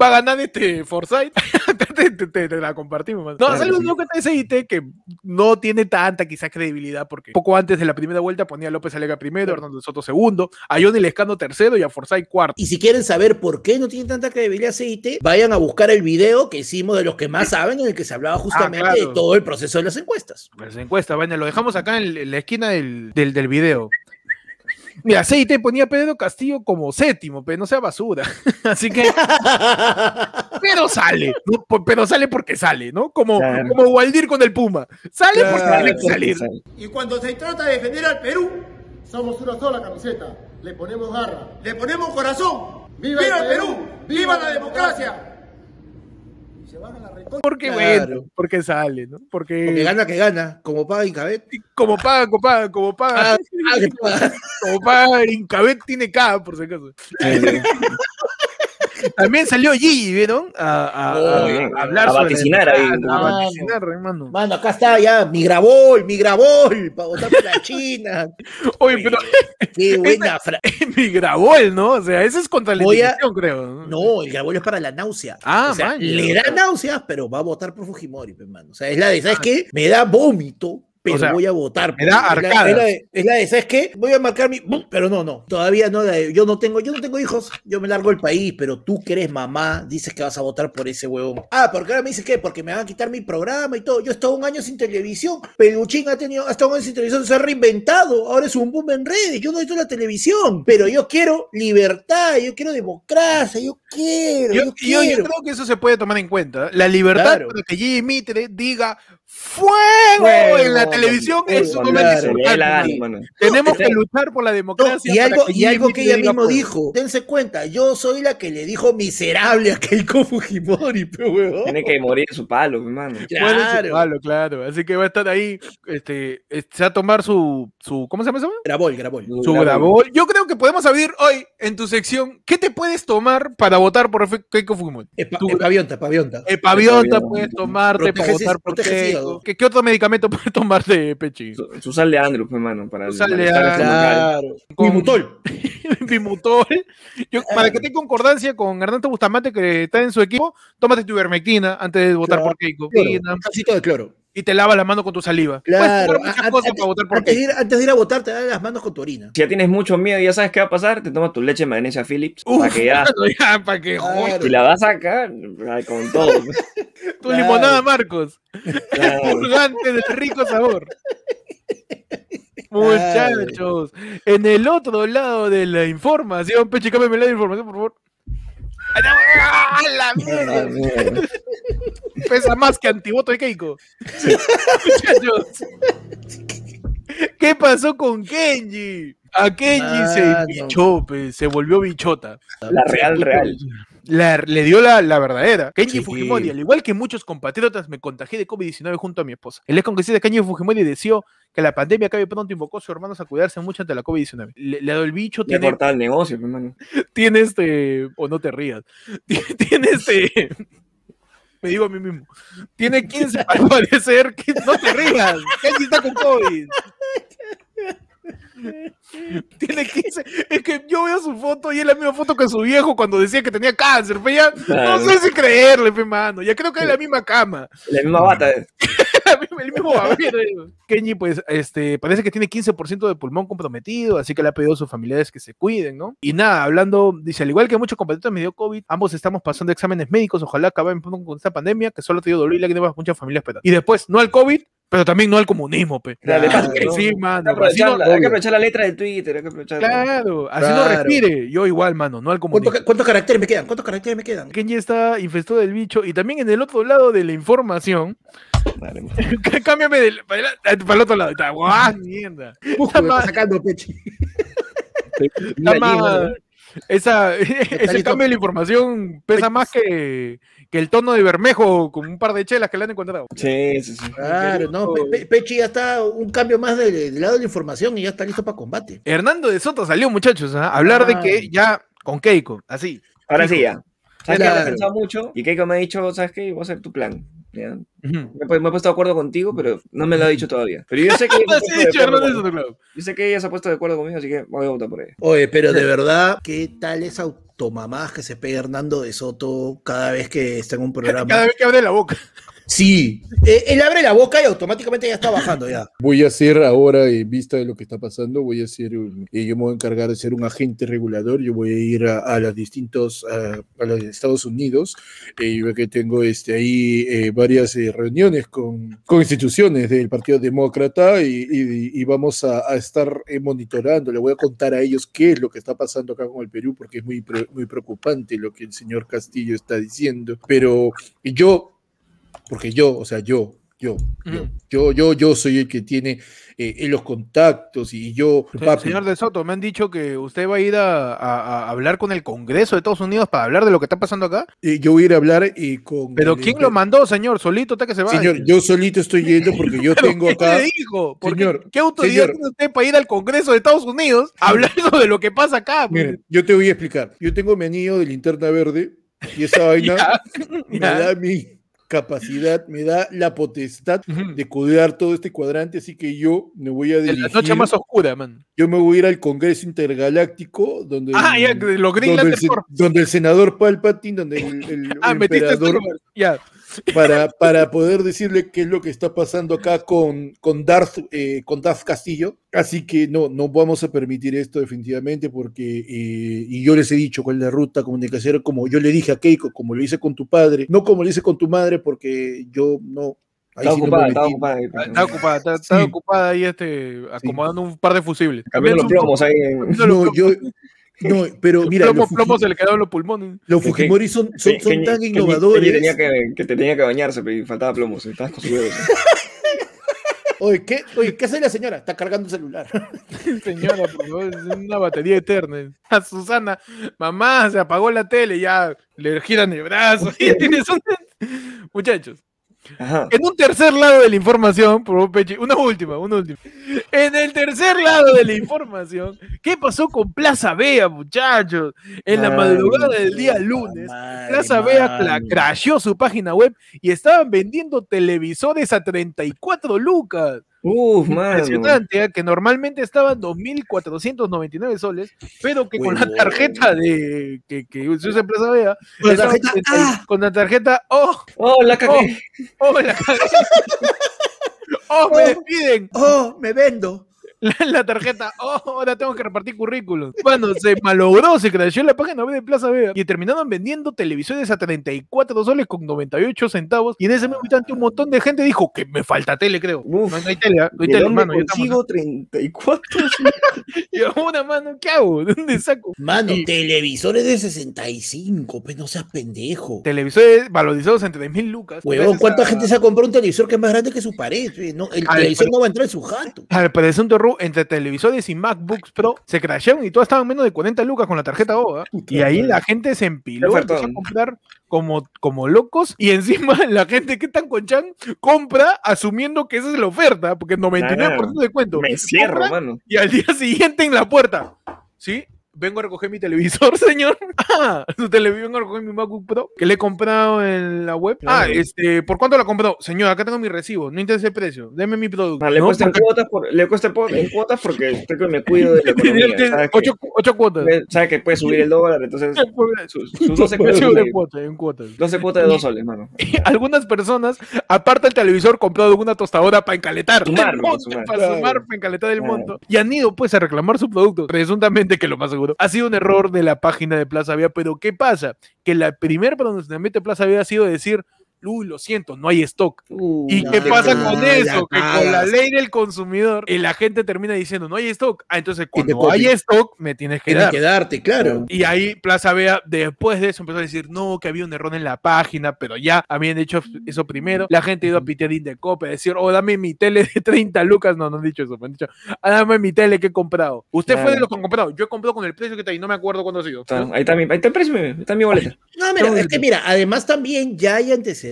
va a ganar este Forsyth. te, te- te- te la compartimos. No, Claro sale que un sí. nuevo que no tiene tanta quizás credibilidad porque poco antes de la primera vuelta ponía a López Alega primero, Hernando Soto segundo, a Johnny Lescano tercero y a Forsyth cuarto. Y si quieren saber por qué no tiene tanta credibilidad CIT, vayan a buscar el video que hicimos de los que más saben, en el que se hablaba justamente claro. de todo el proceso de las encuestas. Las encuestas, vaina, lo dejamos acá en, en la esquina del, del, del video. Mira, CIT ponía a Pedro Castillo como séptimo, pero no sea basura. Así que, pero sale, ¿no? Pero sale porque sale, ¿no? Como, Claro. como Waldir con el Puma. Sale porque Claro, tiene que salir. Y cuando se trata de defender al Perú, somos una sola camiseta. Le ponemos garra. Le ponemos corazón. ¡Viva, el Perú! ¡Viva la democracia! Se van a la. Porque Claro. bueno, porque sale, ¿no? Porque, Porque gana que gana, como paga Incabet. como paga, como paga, como paga, Ah, ah, como paga Incabet tiene K, por si acaso. También salió Gigi, ¿vieron? A, a- a- hablar A sobre vaticinar ahí. A Mano. vaticinar, hermano. Mano, acá está ya mi Grabol, mi Grabol, para votar por la China. Oye, pero Qué buena frase. mi Grabol, ¿no? O sea, ese es contra la indignación, creo. No, el Grabol es para la náusea. Ah, o sea, man, le da náuseas, pero va a votar por Fujimori, pues, mano. O sea, es la de, ¿sabes qué? Me da vómito, pero O sea, voy a votar. me da por- es la- de, es la de, ¿sabes qué? Voy a marcar mi. ¡bum! Pero no, no. Todavía no. la de- yo no tengo, yo no tengo hijos. Yo me largo el país, pero tú que eres mamá, dices que vas a votar por ese huevón. Ah, porque ahora me dices que porque me van a quitar mi programa y todo. Yo he estado un año sin televisión. Peluchín ha tenido, ha estado un año sin televisión, se ha reinventado. Ahora es un boom en redes. Yo no necesito la televisión. Pero yo quiero libertad, yo quiero democracia, yo quiero. Yo, creo que eso se puede tomar en cuenta. La libertad Claro. para que Mitre diga ¡Fuego! Fuego, en la televisión fuego, es un momento importante. Tenemos No, que luchar por la No, democracia. y algo, y Gigi algo que ella mismo dijo, dense cuenta, yo soy la que le dijo miserable a Keiko Fujimori, pe huevón. Tiene que morir su palo, hermano. Claro. su palo, claro. Así que va a estar ahí, este, eh, se va a tomar su, su ¿cómo se llama eso? Grabol, grabol. Su grabol. Yo creo que podemos abrir hoy en tu sección, ¿qué te puedes tomar para votar por Keiko Fujimori? Epa- Tu- Epavionta, epavionta. Epavionta Epavionta. puedes tomarte para votar por Keiko. ¿Qué, qué otro medicamento puedes tomarte, Pechi? Su, su sal de Andrew, hermano, para Su sal de Andrew. Con-. Bimutol. Yo, para que tenga concordancia con Hernando Bustamante, que está en su equipo, tómate tu ivermectina antes de votar Claro. por Keiko. Un de cloro. Y te lava la mano con tu saliva. Claro. Puedes tomar muchas a- cosas antes- para votar por antes, de ir, antes de ir a votar, te dan las manos con tu orina. Si ya tienes mucho miedo y ya sabes qué va a pasar, te tomas tu leche de magnesia Philips Uf, para que ya, ya, para que. Claro. si la vas a sacar, con todo. Tu Claro. limonada, Marcos. Claro. Purgante de rico sabor. Muchachos, en el otro lado de la información, Peche, cámbiame la información, por favor. ¡Ah, la mierda! Pesa más que antivoto de Keiko. Muchachos, ¿qué pasó con Kenji? A Kenji se Mano. bichó, pe, se volvió bichota. La real, real. La- le dio la, la verdadera. Kenji Sí. Fujimori, al igual que muchos compatriotas, me contagié de COVID-19 junto a mi esposa. El ex congresista Kenji Fujimori deseó que la pandemia acabe pronto y invocó a sus hermanos a cuidarse mucho ante la COVID-19. Le, le ha dado el bicho, tiene, cortado el negocio, hermano. tiene este. O no te rías. Tiene este. Me digo a mí mismo. Tiene 15 al parecer. que- no te rías. Kenji está con COVID. Tiene 15. Es que yo veo su foto y es la misma foto que su viejo cuando decía que tenía cáncer. Pero ya Claro. no sé si creerle, pe mano. Ya creo que es la misma cama. La misma bata. el mismo babero. Kenji, pues, este, parece que tiene 15% de pulmón comprometido, así que le ha pedido a sus familiares que se cuiden, ¿no? Y nada, hablando, dice, al igual que muchos compatriotas me dio COVID, ambos estamos pasando exámenes médicos, ojalá acaben con esta pandemia, que solo te dio dolor y lágrimas a muchas familias esperando. Y después, no al COVID, pero también no al comunismo, pe. Claro. no. Sí, Hay mano. que Así no, hay que aprovechar la letra de Twitter, hay que aprovechar. claro, así no Claro. respire. Yo igual, mano, no al comunismo. ¿Cuántos, cuántos caracteres me quedan? ¿Cuántos caracteres me quedan? Kenji está infestado del bicho y también en el otro lado de la información, Dale. cámbiame del, para, el, para el otro lado. Está, ¡guau, mierda! Me está sacando pechi. Está más- esa, ese cambio de la información pesa más que, que el tono de Bermejo con un par de chelas que le han encontrado. Sí, sí, sí. Claro, no, Pe- Pe- Pechi ya está un cambio más del, del lado de la información y ya está listo para combate. Hernando de Soto salió, muchachos, a hablar de que ya con Keiko, así. Ahora sí ya. ¿Sabes? Claro. He pensado mucho y Keiko me ha dicho, ¿sabes qué? Voy a hacer tu plan. Me, me he puesto de acuerdo contigo, pero no me lo ha dicho todavía. Pero yo sé que ella se dicho. Yo sé que ella se ha puesto de acuerdo conmigo, así que voy a votar por ella. Oye, pero de verdad, ¿qué tal esa automamás que se pega Hernando de Soto cada vez que está en un programa? Cada vez que abre la boca. Sí, eh, él abre la boca y automáticamente ya está bajando ya. Voy a ser ahora, en vista de lo que está pasando, voy a ser, un- eh, yo me voy a encargar de ser un agente regulador, yo voy a ir a, a los distintos, a, a los Estados Unidos, eh, yo veo que tengo este, ahí eh, varias eh, reuniones con, con instituciones del Partido Demócrata y, y- y vamos a, a estar eh, monitorando, le voy a contar a ellos qué es lo que está pasando acá con el Perú, porque es muy, muy preocupante lo que el señor Castillo está diciendo, pero yo, porque yo, o sea, yo, yo, yo, yo, yo, yo soy el que tiene eh, los contactos y yo, papi, Señor De Soto, me han dicho que usted va a ir a, a- a hablar con el Congreso de Estados Unidos para hablar de lo que está pasando acá. eh, yo voy a ir a hablar eh, con... Pero el- ¿quién lo mandó, señor? Solito está que se va. Señor, yo solito estoy yendo porque yo tengo ¿quién acá... qué- Señor, ¿Qué autoridad señor. tiene usted para ir al Congreso de Estados Unidos hablando de lo que pasa acá? pues? Miren, yo te voy a explicar. Yo tengo mi anillo de linterna verde y esa vaina me ya. da mi capacidad, me da la potestad de cuidar todo este cuadrante, así que yo me voy a En la dirigir, noche más oscura, man. yo me voy a ir al Congreso Intergaláctico, donde, Ah, ya, el- lo donde, el, donde el senador Palpatine, donde el, el- Ah, emperador. Ya. Para, para poder decirle qué es lo que está pasando acá con, con, Darth, eh, con Darth Castillo. Así que no, no vamos a permitir esto definitivamente porque, eh, y yo les he dicho cuál es la ruta comunicación, como yo le dije a Keiko, como lo hice con tu padre, no como lo hice con tu madre porque yo no... ahí Estaba sí no ocupada, metí. estaba ocupada. ahí, Está, está ocupada, está, está Sí. ocupada ahí este, acomodando un par de fusibles. Cambiando los plomos ahí. No, yo... No, pero mira, plomo, plomo se le quedaron los pulmones. los Fujimori son, son, que- son que- tan que- innovadores. Que, tenía que, que tenía que bañarse, pero faltaba plomos. Estabas con sus huevos. Oye, ¿qué, oye, ¿qué hace la señora? Está cargando el celular. Señora, por favor, es una batería eterna. A Susana, mamá, se apagó la tele, ya le giran el brazo. y tienes un- Muchachos, Ajá. en un tercer lado de la información, por una última, una última. En el tercer lado de la información, ¿qué pasó con Plaza Vea, muchachos? En la madrugada del día lunes, Plaza Vea cla- crasheó su página web y estaban vendiendo televisores a 34 lucas. Uf. Impresionante, ¿eh? que normalmente estaban 2.499 soles, pero que con la tarjeta de que, que se usa en Plaza Vea, Con la tarjeta, 30 ¡ah! con la tarjeta, oh, Oh, la cagué. oh, la cagué. oh, me despiden, Oh, me vendo. La, la tarjeta, oh, ahora tengo que repartir currículum. Bueno, se malogró, se crasheó la página web de Plaza Vea y terminaron vendiendo televisores a 34 soles con 98 centavos y en ese mismo instante un montón de gente dijo que me falta tele, creo. Uf. no, no hay tele, ¿ah? no hay ¿De tele, dónde mano, ya estamos- consigo 34? Y una mano, ¿qué hago? ¿De dónde saco? Mano, Y- televisores de 65, pues no seas pendejo. Televisores valorizados en 3.000 lucas. Huevón, ¿cuánta a- gente se ha comprado un televisor que es más grande que su pared? pe? No, el Al- televisor pero- no va a entrar en su jato. Al presunto entre televisores y MacBooks Pro se crashearon y todos estaban menos de 40 lucas con la tarjeta OA. Y ahí la gente se empiló, empezó a comprar como, como locos. Y encima la gente que tan con Chan compra asumiendo que esa es la oferta, porque 99% de descuento. Me cierro, mano. Y al día siguiente en la puerta. ¿Sí? Vengo a recoger mi televisor, señor. Ah, su televisor, vengo a recoger mi MacBook Pro que le he comprado en la web. Ah, Claro. este, ¿por cuánto la compró? Señor, acá tengo mi recibo, no interesa el precio, deme mi producto. Ah, le ¿No? cuesta en Porque- cuotas, por, le cuesta por- en cuotas porque estoy que me cuido de la economía. tiene ¿sabes que- ocho, ocho cuotas. Sabe que puede subir el dólar, entonces sus, 12 cuotas. En cuotas. 12 cuotas de 2 soles, mano. Algunas personas, aparte del televisor, comprado una tostadora para encaletar. Sumar, el monto, Sumar. Para sumar, para encaletar el Claro. monto. Y han ido pues a reclamar su producto. Presuntamente, que lo más seguro, ha sido un error de la página de Plaza Vía. Pero ¿qué pasa? Que la primer pronunciamiento de Plaza Vía ha sido decir, uy, lo siento, no hay stock. ¿Y qué pasa con eso? Que con la ley del consumidor, eh, la gente termina diciendo, no hay stock. Ah, entonces cuando hay stock, me tienes que Tienes dar. que darte, claro. Y ahí Plaza Vea, después de eso, empezó a decir, no, que había un error en la página, pero ya habían hecho eso primero. La gente ha ido a pitear de copa, a decir, oh, dame mi tele de 30 lucas. No, no han dicho eso, me han dicho, ah, dame mi tele que he comprado. Usted fue de los que han comprado. Yo he comprado con el precio que está ahí, no me acuerdo cuándo ha sido. Está- ahí, está mi, ahí está el precio, ahí está mi boleta. No, mira, es que mira, además también ya hay antecedentes.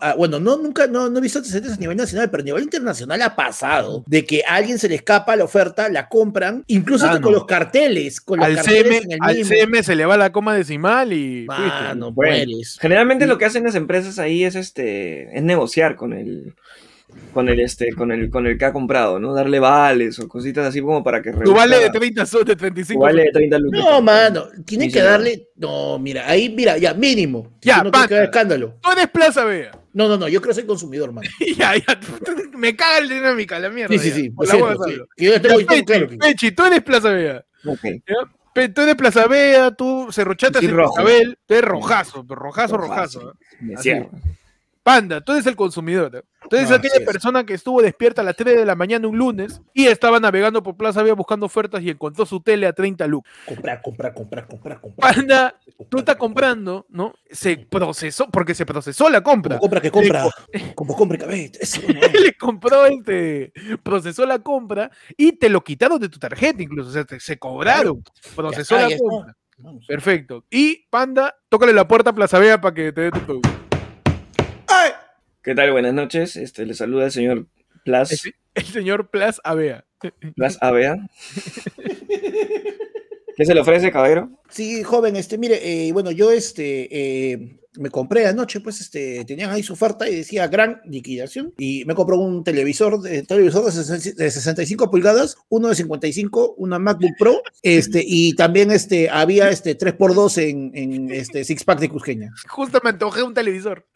Ah, bueno, no, nunca, no, no he visto antecedentes a nivel nacional, pero a nivel internacional ha pasado de que a alguien se le escapa la oferta, la compran, incluso Mano. con los carteles, con los Al carteles CM, en el al mismo. CM se le va la coma decimal y. Mano, Bueno, mueres. Generalmente lo que hacen las empresas ahí es este es negociar con el con el este con el con el que ha comprado, ¿no? Darle vales o cositas así como para que Tu vale de reduzca- 30 soles, de 35 tu vale de soles. 30 lucas. No, mano, tiene que darle. No, mira, ahí, mira, ya, mínimo. Ya, Si no que escándalo. Tú eres Plaza Vea. No, no, no, yo creo que soy consumidor, mano. ya, ya. Me caga el dinámica, la mierda. Sí, sí, sí. Por la sí. Que yo tengo Pechi, claro que- Pechi, tú eres Plaza Vea. Ok. ¿ya? Pe- Tú eres Plaza Vea, tú cerruchatas Sí, en rojo. Isabel, tú eres rojazo, rojazo, rojazo. Rojazo. ¿eh? Me cierro. Panda, tú eres el consumidor. Tú eres No, aquella persona que estuvo despierta a las 3 de la mañana un lunes y estaba navegando por Plaza Vea buscando ofertas y encontró su tele a 30 lucas. Comprar, comprar, comprar, comprar, comprar. Panda, tú estás comprando, ¿no? Se procesó, porque se procesó la compra. Como compra que compra. Como compra que. Eso, no. le compró este, procesó la compra y te lo quitaron de tu tarjeta incluso, o sea, te- se cobraron, procesó la compra. Perfecto. Y Panda, tócale la puerta a Plaza Vea para que te dé tu producto. ¿Qué tal? Buenas noches. Este le saluda el señor Plas, El, el señor Plaza Avea. Plas Avea. ¿Qué se le ofrece, caballero? Sí, joven, este, mire, eh, bueno, yo este eh, me compré anoche, pues, este, tenían ahí su oferta y decía gran liquidación. Y me compré un televisor, de, televisor de 60 de 65 pulgadas, uno de 55, una MacBook Pro, este, y también este, había este 3x2 en, en este Six Pack de Cusqueña. Justo me antojé un televisor.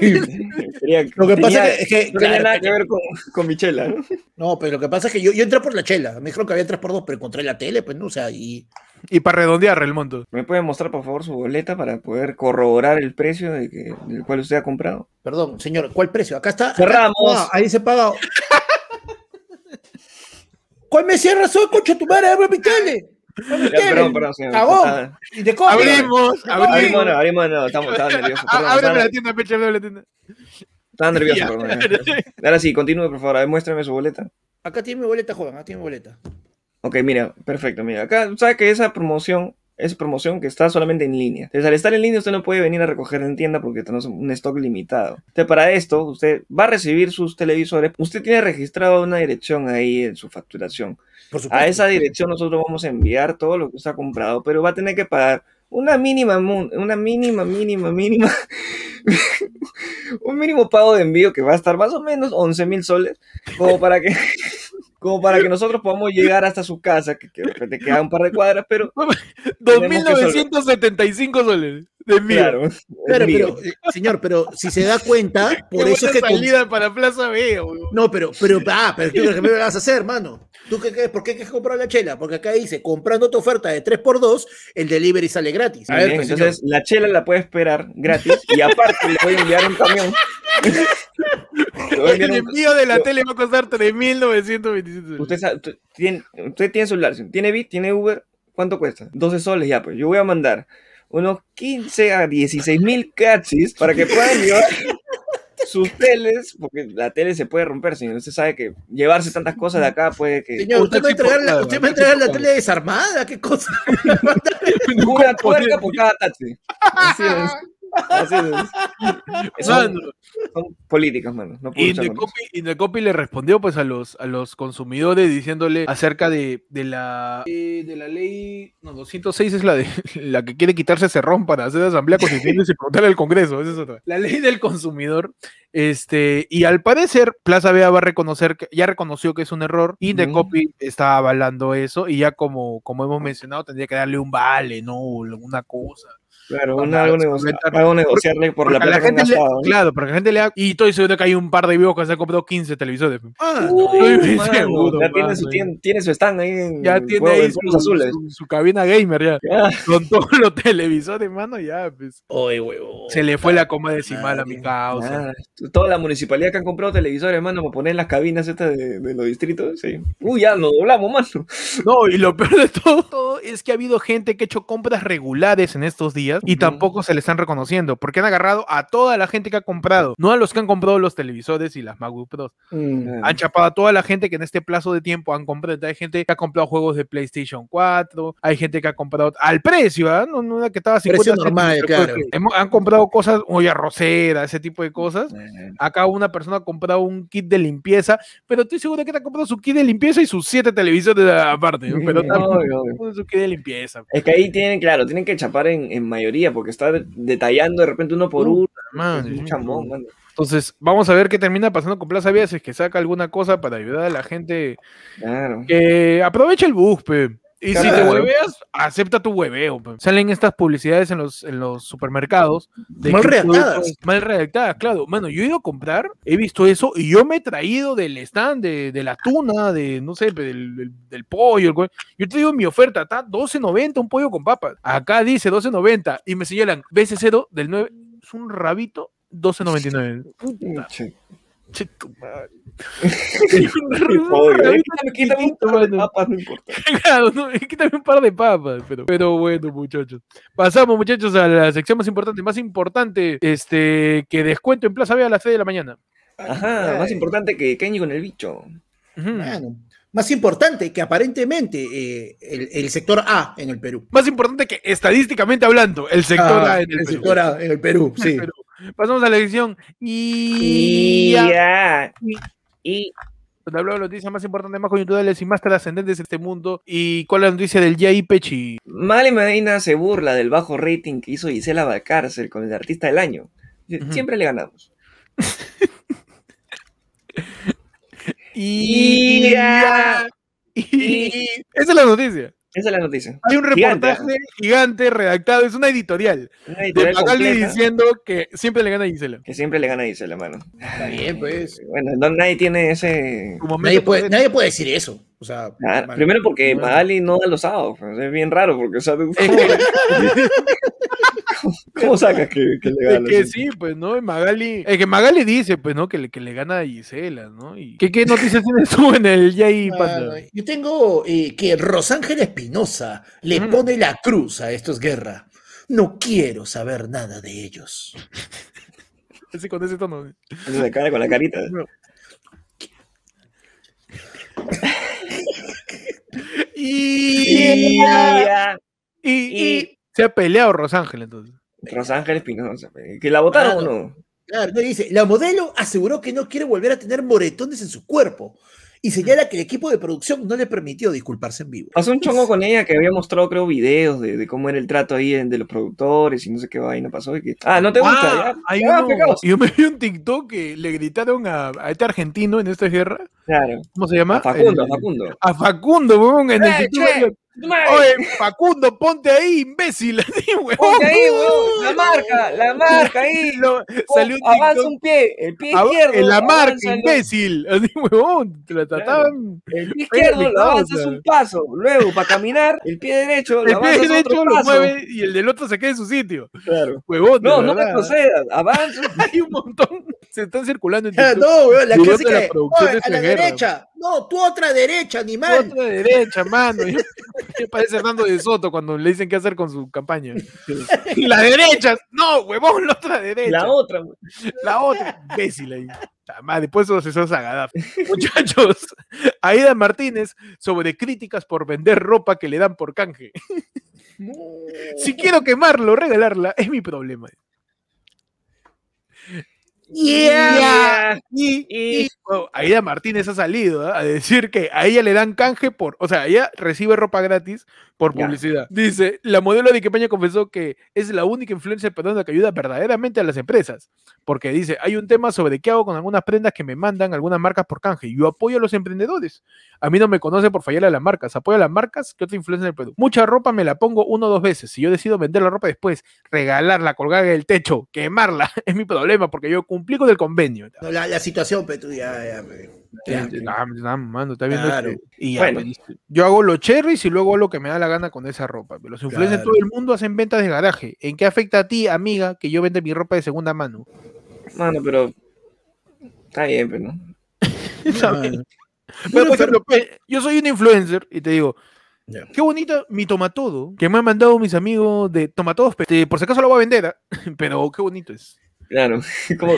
Quería- Lo que pasa es que, no tenía claro, nada que ver con, con Michela, ¿no? no, pero lo que pasa es que yo, yo entré por la chela, me dijeron que había 3x2, pero encontré la tele, pues, no, o sea, y Y para redondear el monto. ¿Me puede mostrar, por favor, su boleta para poder corroborar el precio de que, del cual usted ha comprado? Perdón, señor, ¿cuál precio? Acá está. acá- Cerramos. ah, ahí se paga. ¿Cuál me cierra? Soy concha tu madre, abre tele. perdón, perdón, señor. Cagón. Y te compro. Abrimos, Abrimos, abrimos. no, abrimos, no, estamos, estaba nervioso. Perdón, Ábreme la tienda, peche, ábreme la tienda. estaba nervioso, perdón. Ahora sí, continúe, por favor, a ver, muéstrame su boleta. Acá tiene mi boleta, joven, acá tiene mi boleta. Ok, mira, perfecto, mira. Acá, sabe que esa promoción es promoción que está solamente en línea. Entonces, al estar en línea, usted no puede venir a recoger en tienda porque tenemos un stock limitado. Entonces, para esto, usted va a recibir sus televisores. Usted tiene registrado una dirección ahí en su facturación. A esa dirección nosotros vamos a enviar todo lo que usted ha comprado, pero va a tener que pagar una mínima, una mínima, mínima, mínima, un mínimo pago de envío que va a estar más o menos 11 mil soles, como para que, como para que nosotros podamos llegar hasta su casa, que, que repente queda un par de cuadras, pero 2.975 soles de envío. claro, pero, señor, pero si se da cuenta, por Qué eso es que. salida para Plaza. No, pero, pero, ah, pero ¿qué, qué me vas a hacer, hermano? ¿Tú qué crees? ¿Por qué quieres comprar la chela? Porque acá dice, comprando tu oferta de 3x2, el delivery sale gratis. A ver, bien, pues, entonces señor. la chela la puede esperar gratis y aparte le voy a enviar un camión. El envío de la tele va a costar 3.927 soles. Usted, sabe- usted tiene, usted tiene celular, tiene Bit, tiene Uber, ¿cuánto cuesta? 12 soles ya, pues yo voy a mandar unos 15 a 16 mil cachis para que puedan llevar sus teles, porque la tele se puede romper, señor. Usted sabe que llevarse tantas cosas de acá puede que... Señor, usted me va a entregar la, portada, usted va a entregar la tele desarmada, ¿qué cosa? Una tuerca por cada taxi. Así es. Así es. Son, políticas, mano. No puedo eso. Indecopy, Indecopy le respondió pues a los, a los consumidores diciéndole acerca de, de la eh, de la ley no 206 es la de la que quiere quitarse cerrón para hacer asamblea constituyente y preguntarle al Congreso, esa es otra. La ley del consumidor este y al parecer Plaza Vea va a reconocer que ya reconoció que es un error Indecopy está avalando eso y ya como como hemos mencionado tendría que darle un vale, no una cosa. Claro, una, algo, algo negociarle por la plata que han gente le- gastado. ¿no? Claro, porque la gente le ha... Y estoy seguro que hay un par de vivos que se han comprado 15 televisores. Ah, Estoy bien Mano, seguro, ya tiene mano, su, ya. tiene, tiene su stand ahí en Ya tiene ahí su, su- su cabina gamer ya. Ya. Con todos los televisores, mano, ya, pues. Oye, huevo. Se le fue la coma decimal a mi causa. Ah, toda la municipalidad que han comprado televisores, hermano, para poner en las cabinas estas de, de los distritos. Sí. Uy, ya nos doblamos, mano. No, y lo peor de todo, todo es que ha habido gente que ha hecho compras regulares en estos días y tampoco se le están reconociendo, porque han agarrado a toda la gente que ha comprado, no a los que han comprado los televisores y las MacBook Pro. Mm. Han chapado a toda la gente que en este plazo de tiempo han comprado. Hay gente que ha comprado juegos de PlayStation 4, hay gente que ha comprado al precio, ¿ah? no, no que estaba 50 Precio normal, claro. han comprado cosas, olla rosera, ese tipo de cosas. Eh, Acá una persona ha comprado un kit de limpieza, pero estoy seguro que te ha comprado su kit de limpieza y sus siete televisores aparte. ¿no? Pero con su kit de limpieza. Es que ahí tienen, claro, tienen que chapar en, en mayoría, porque está de- detallando de repente uno por uno. Es un chambón, mano. Entonces, vamos a ver qué termina pasando con Plaza Vía, si es que saca alguna cosa para ayudar a la gente Claro. que aproveche el bug, pe. Y si te hueveas, acepta tu hueveo. Salen estas publicidades en los, en los supermercados. de Mal redactadas. productos- Mal redactadas, claro. Mano, yo he ido a comprar, he visto eso y yo me he traído del stand de, de la tuna, de, no sé, del, del- del pollo. el yo te digo mi oferta, está 12.90 un pollo con papas. Acá dice 12.90 y me señalan BC0 del 9, es un rabito 12.99. Puta, Eh, quítame- un par de papas, no importa. Claro, no, es que también un par de papas, pero, pero bueno, muchachos. Pasamos, muchachos, a la sección más importante, más importante, este, que descuento en Plaza B a las 6 de la mañana. Ajá, más importante que Kenji con el bicho. Bueno, más importante que aparentemente eh, el, el sector A en el Perú. Más importante que estadísticamente hablando, el sector Ah, A en el, el Perú. sector A en el Perú, el sí. Perú. Pasamos a la sección y... Y ya. Y Donde hablamos de las noticias más importantes, más coyunturales y más trascendentes de este mundo. ¿Y cuál es la noticia del Jai Pechi? Mali Medina se burla del bajo rating que hizo Gisela Valcárcel con el artista del año. Dice, Ujú. Siempre le ganamos. Y... y- Esa es la noticia. Esa es la noticia. Hay un reportaje gigante redactado, es una editorial. Una de editorial completa diciendo que siempre le gana a Gisela. que siempre le gana a Gisela, mano. Está bien, pues. Bueno, no, nadie tiene ese... Nadie puede, nadie puede decir eso. O sea, Ah, man- primero porque. Magali no da los sábados. pues, Es bien raro porque, sea, ¿cómo, Es que, cómo sacas que, que le es gana? que sí, pues, ¿no? Magali, es que Magali dice, pues, ¿no? Que le, que le gana a Gisela, ¿no? Y, ¿qué, ¿Qué noticias tienes tú en el Jay Ah, Panda? yo tengo eh, que Rosángela Espinosa le Ujú. pone la cruz a estos guerra. No quiero saber nada de ellos. Así con ese tono. Se cara con la carita. Y, ya. y, y- y se ha peleado Rosángel, entonces. Rosángel Espinosa. ¿Que la votaron o no? Claro, no, dice, la modelo aseguró que no quiere volver a tener moretones en su cuerpo y señala que el equipo de producción no le permitió disculparse en vivo. Pasó un chongo con ella que había mostrado, creo, videos de, de cómo era el trato ahí de los productores y no sé qué vaina pasó. Y que, ah, ¿no te gusta? Ah, ya, hay ya, uno- pegados. yo me vi un TikTok que le gritaron a, a este argentino en esta guerra. Claro. ¿Cómo se llama? A Facundo, El- a Facundo. A Facundo, weón, en el Eh, TikTok. Oye, Facundo, ponte ahí, imbécil. Ponte ahí, weón. La marca, la marca ahí. Lo- salió un avanza un pie, el pie izquierdo. en la marca, imbécil. Así, weón. Te la trataban. El pie izquierdo lo avanzas un paso. Luego, para caminar, el pie derecho lo El pie avanzas derecho lo mueve y el del otro se queda en su sitio. Claro. Huevón, No, no retrocedas. Avanza. Hay un montón. Se están circulando en no, weón, la de clásica la de, producción "Oye, de a la esta guerra". derecha. No, tú otra derecha, animal. Otra derecha, mano. Me parece Hernando de Soto cuando le dicen qué hacer con su campaña. La derecha. No, huevón, la otra derecha. La otra. güey. La otra, imbécil ahí. Madre, Después los asesores a Gaddafi. Muchachos, Aida Martínez sobre críticas por vender ropa que le dan por canje. Si quiero quemarlo, regalarla, es mi problema. Yeah. Y, Y- y- bueno, Aida Martínez ha salido ¿ah? a decir que a ella le dan canje por, o sea, ella recibe ropa gratis por Ya. publicidad. Dice, la modelo de Iquepeña confesó que es la única influencer peruana que ayuda verdaderamente a las empresas, porque dice, hay un tema sobre qué hago con algunas prendas que me mandan algunas marcas por canje. Yo apoyo a los emprendedores. A mí no me conoce por fallar a las marcas, apoyo a las marcas que otra influencer del Perú. Mucha ropa me la pongo uno o dos veces. Si yo decido vender la ropa después, regalarla, colgarla en el techo, quemarla, es mi problema, porque yo cumplí con el convenio. La, la situación, tú ya, ya. Ya, mano, está viendo Claro. y ya, Bueno. pues, yo hago los cherries y luego hago lo que me da la gana con esa ropa. pero Los influencers de Claro. todo el mundo hacen ventas de garaje. ¿En qué afecta a ti, amiga, que yo vende mi ropa de segunda mano? Mano, pero. Está bien, pero no. Está bien. Mano. Pero, Bueno, por ejemplo, pe- yo soy un influencer y te digo, Ya. Qué bonito mi tomatodo que me han mandado mis amigos de tomatodos. este, por si acaso lo voy a vender, ¿ah? pero qué bonito es. Claro. Como-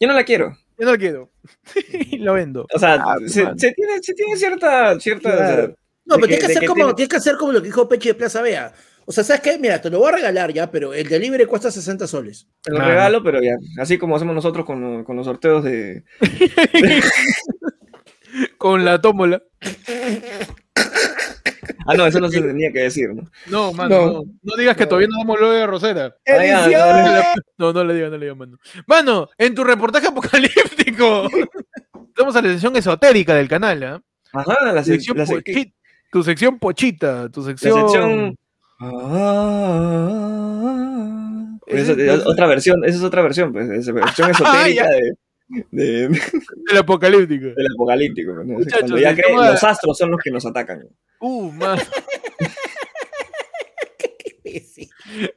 Yo no la quiero. Yo no lo quiero. y lo vendo. O sea, Ah, se, se tiene, se tiene cierta. cierta o sea, Claro. No, pero que- tienes que, hacer que como, tiene- tienes que hacer como lo que dijo Pechi de Plaza Vea. O sea, ¿sabes qué? Mira, te lo voy a regalar ya, pero el delivery cuesta 60 soles. Te lo regalo, pero ya. Así como hacemos nosotros con, con los sorteos de. Con la tómbola. Ah, no, eso no se tenía que decir, ¿no? No, mano, No. no. No, digas que todavía no damos lo de Rosera. Ah, No, no le digas, no le digas, mano. Mano, en tu reportaje apocalíptico. Estamos a la sección esotérica del canal, ¿ah? Ajá, la, La sec- sección la, tu sección pochita, tu la sección. sección. Ah, Eso- es otra versión, esa es otra versión, pues, esa versión esotérica ya. de, de- El apocalíptico. del apocalíptico. pues, ¿no? Muchachos, Cuando ya creen, los astros son los que nos atacan. Uh, man.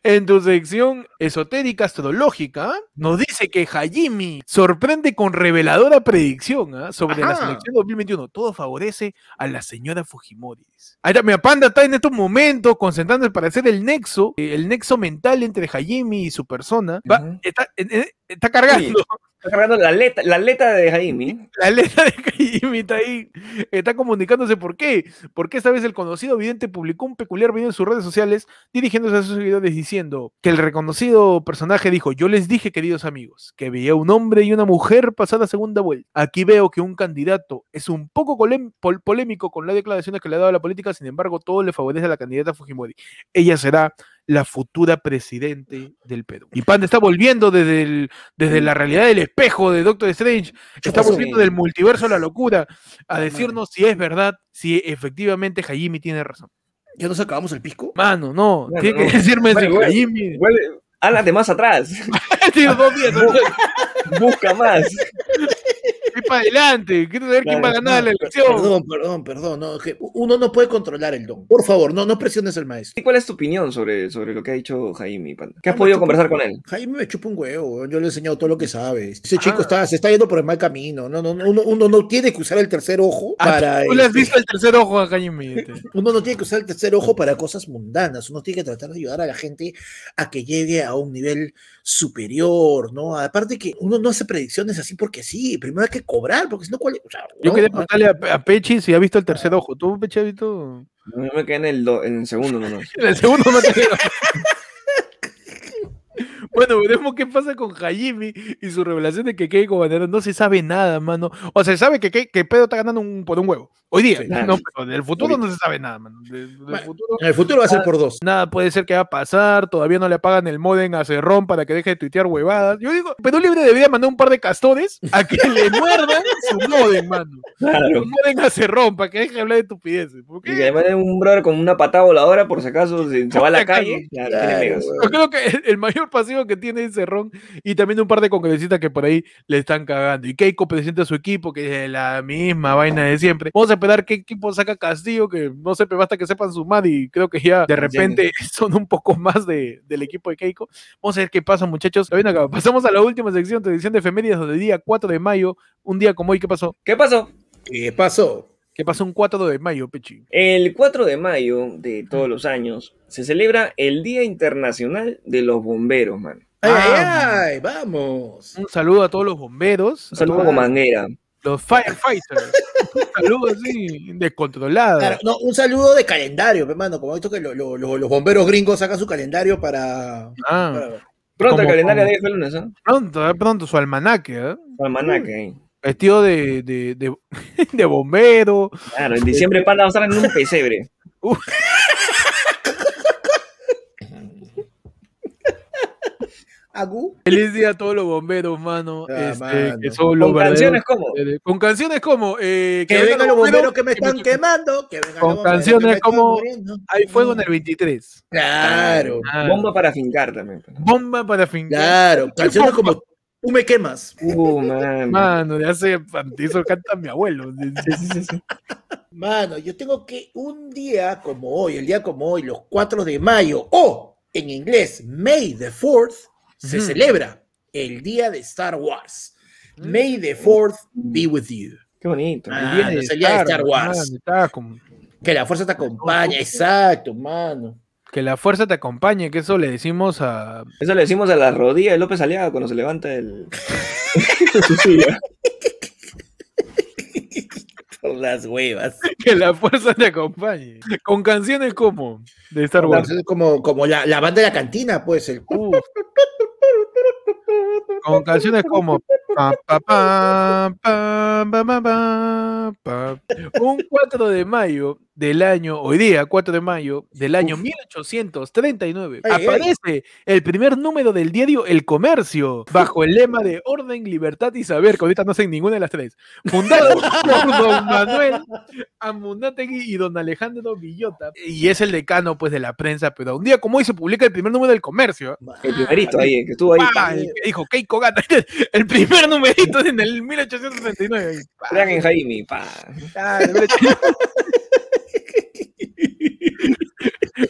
En tu sección esotérica astrológica, nos dice que Hajimi sorprende con reveladora predicción ¿ah? sobre la selección 2021. Todo favorece a la señora Fujimori. está, mi panda está en estos momentos concentrándose para hacer el nexo, eh, el nexo mental entre Hajimi y su persona. Va- está, eh, eh, está cargando. Está cargando la aleta, la aleta de Jaime. La letra de Hajimi está ahí, está comunicándose por qué. Porque esta vez el conocido vidente publicó un peculiar video en sus redes sociales dirigiéndose a sus seguidores diciendo que el reconocido personaje dijo, yo les dije, queridos amigos, que veía un hombre y una mujer pasar la segunda vuelta. Aquí veo que un candidato es un poco polémico con las declaraciones que le ha dado a la política, sin embargo, todo le favorece a la candidata Fujimori. Ella será la futura presidente del Perú. Y Panda está volviendo desde, el- desde la realidad del espejo de Doctor Strange, está volviendo del multiverso a la locura a decirnos si es verdad, si efectivamente Hajimi tiene razón. ¿Ya nos acabamos el pisco? Mano, no, Bueno, tiene no. que decirme Bueno, si Hajimi. Vuelve, habla de más atrás. Días, entonces, Busca más. para adelante. Quiero saber quién va a ganar la elección. Perdón, perdón, perdón. No, que uno no puede controlar el don. Por favor, no, no presiones al maestro. ¿Y cuál es tu opinión sobre, sobre lo que ha dicho Jaime? Panda? ¿Qué has No, podido conversar con él? Jaime me chupa un huevo, yo le he enseñado todo lo que sabe. Ese Ah. chico está, se está yendo por el mal camino. No, no, no, uno, uno no tiene que usar el tercer ojo Ah, para. Tú le has este, visto el tercer ojo a este. Uno no tiene que usar el tercer ojo para cosas mundanas. Uno tiene que tratar de ayudar a la gente a que llegue a un nivel superior, ¿no? Aparte que uno no hace predicciones así porque sí. Primero hay que cobrar, porque si no, ¿cuál? o sea, Yo ¿no? quería preguntarle a, a Pechi si ha visto el tercer ojo. ¿Tú, Pechi, has visto? Yo me quedé en el, do- en el segundo nomás. En el segundo no te. Bueno, veremos qué pasa con Hajimi y su revelación de que Keiko Banero no se sabe nada, mano. O sea, se sabe que, que, que Pedro está ganando un, por un huevo. Hoy día. Sí, no, pero del futuro no se sabe nada, mano. De- del Bueno, futuro En el futuro va a ser por dos. nada puede ser que va a pasar. Todavía no le pagan el modem a Cerrón para que deje de tuitear huevadas. Yo digo, Perú Libre debería mandar un par de castores a que le muerdan su modem, mano. Claro. Un modem a Cerrón para que deje de hablar de estupideces. ¿Por Y que le manden un brother con una patada voladora por si acaso se, se va a la calle. Claro, Claro. Yo creo que el, el mayor pasivo que tiene es Cerrón y también un par de congresistas que por ahí le están cagando. Y Keiko presenta su equipo, que es la misma vaina de siempre. Vamos a esperar qué equipo saca Castillo, que no sé, pero basta que sepan sumar y creo que ya de repente son un poco más de, del equipo de Keiko. Vamos a ver qué pasa, muchachos. Acá, pasamos a la última sección, edición de efemérides, donde el día 4 de mayo, un día como hoy, ¿qué pasó? ¿Qué pasó? ¿Qué pasó? ¿Qué pasó un 4 de mayo, Pechi? El 4 de mayo de todos los años se celebra el Día Internacional de los Bomberos, man. ¡Ay, Ah. ay, ay! ¡Vamos! Un saludo a todos los bomberos, Un saludo con manguera. los firefighters. un saludo así, descontrolado. Claro, no, un saludo de calendario, hermano. Como he visto que lo- lo- lo- los bomberos gringos sacan su calendario para. Ah. para- Pronto el calendario como- de este lunes, ¿ah? Pronto, eh, pronto, su almanaque, ¿eh? Almanaque. ahí. Vestido de, de, de, de bombero. Claro, en diciembre Panda va a estar en un pesebre. ¿Agu? Feliz día a todos los bomberos, mano. Ah, este, mano. que son los Con canciones como. eh, Con canciones como. eh, Que vengan los bomberos que me que me- están quemando. Que vengan Con los que canciones como. Hay fuego en el 23. Claro, Ah, Bomba para fincar también. bomba para fincar. claro. Canciones como Tú me quemas. Uh, man. Mano, de hace. Eso canta mi abuelo. Sí, sí, sí, sí. Mano, yo tengo que un día como hoy, el día como hoy, los 4 de mayo, o en inglés, May the 4th, se celebra el día de Star Wars. May the 4th be with you. Qué bonito. El día no es el día de Star Wars. está como- Que la fuerza te acompañe, exacto, mano. Que la fuerza te acompañe, que eso le decimos a. Eso le decimos a la rodilla de López Aliaga cuando se levanta el... su silla. Por las huevas. Que la fuerza te acompañe. Con canciones como de Star Wars. Como, como la, la banda de la cantina, pues. El... Uf. Con canciones como un 4 de mayo del año, hoy día 4 de mayo del año 1839, Ay, ay. aparece el primer número del diario El Comercio, bajo el lema de Orden, Libertad y Saber, que ahorita no sé ninguna de las tres, fundado por don Manuel Amunátegui y don Alejandro Villota, y es el decano pues de la prensa, pero un día como hoy se publica el primer número del Comercio, El primerito ahí, el que estuvo ahí. ¡pa! el que dijo Keiko Gata, el primer numerito en el 1869. ahí, ¡pa! Crean en Jaime, pa. Ah, verdad.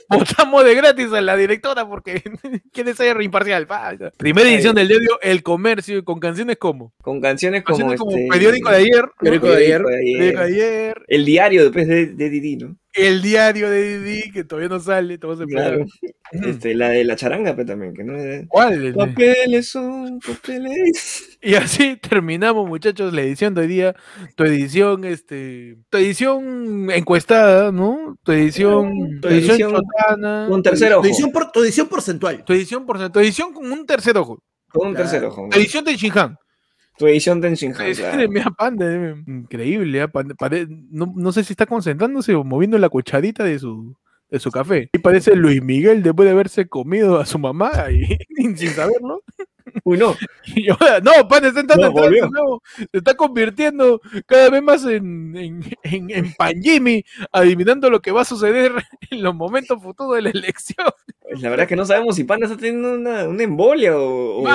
Votamos de gratis a la directora porque quiere ser imparcial. pa. Primera edición del diario El Comercio con canciones como, Con canciones como, canciones como este, Periódico de ayer, ¿no? Periódico de ayer. Periódico de ayer, El diario después de, de Didi, ¿no? El Diario de Didi, que todavía no sale, esperar. Claro. Este, la de la charanga, pero también, que no es... ¿Cuál? Papeles son papeles. Y así terminamos, muchachos, la edición de hoy día. Tu edición, este, tu edición encuestada, ¿no? Tu edición, tu Tu edición, edición chotana. Un tercer Tu ojo. edición, por, tu edición porcentual. Tu edición, por, tu edición con un tercer ojo. Con un Claro. tercer ojo. Tu edición de Shinhan. Tu edición de Shinhan. Increíble. no, no sé si está concentrándose o moviendo la cucharita de su, de su café. Y parece Luis Miguel después de haberse comido a su mamá y, sin saberlo. Uy, no. Y ahora, no, Panda está entrando No, en trance volvió. nuevo. Se está convirtiendo cada vez más en, en, en, en Pan Jimmy, adivinando lo que va a suceder en los momentos futuros de la elección. La verdad es que no sabemos si Panda está teniendo una, una embolia o.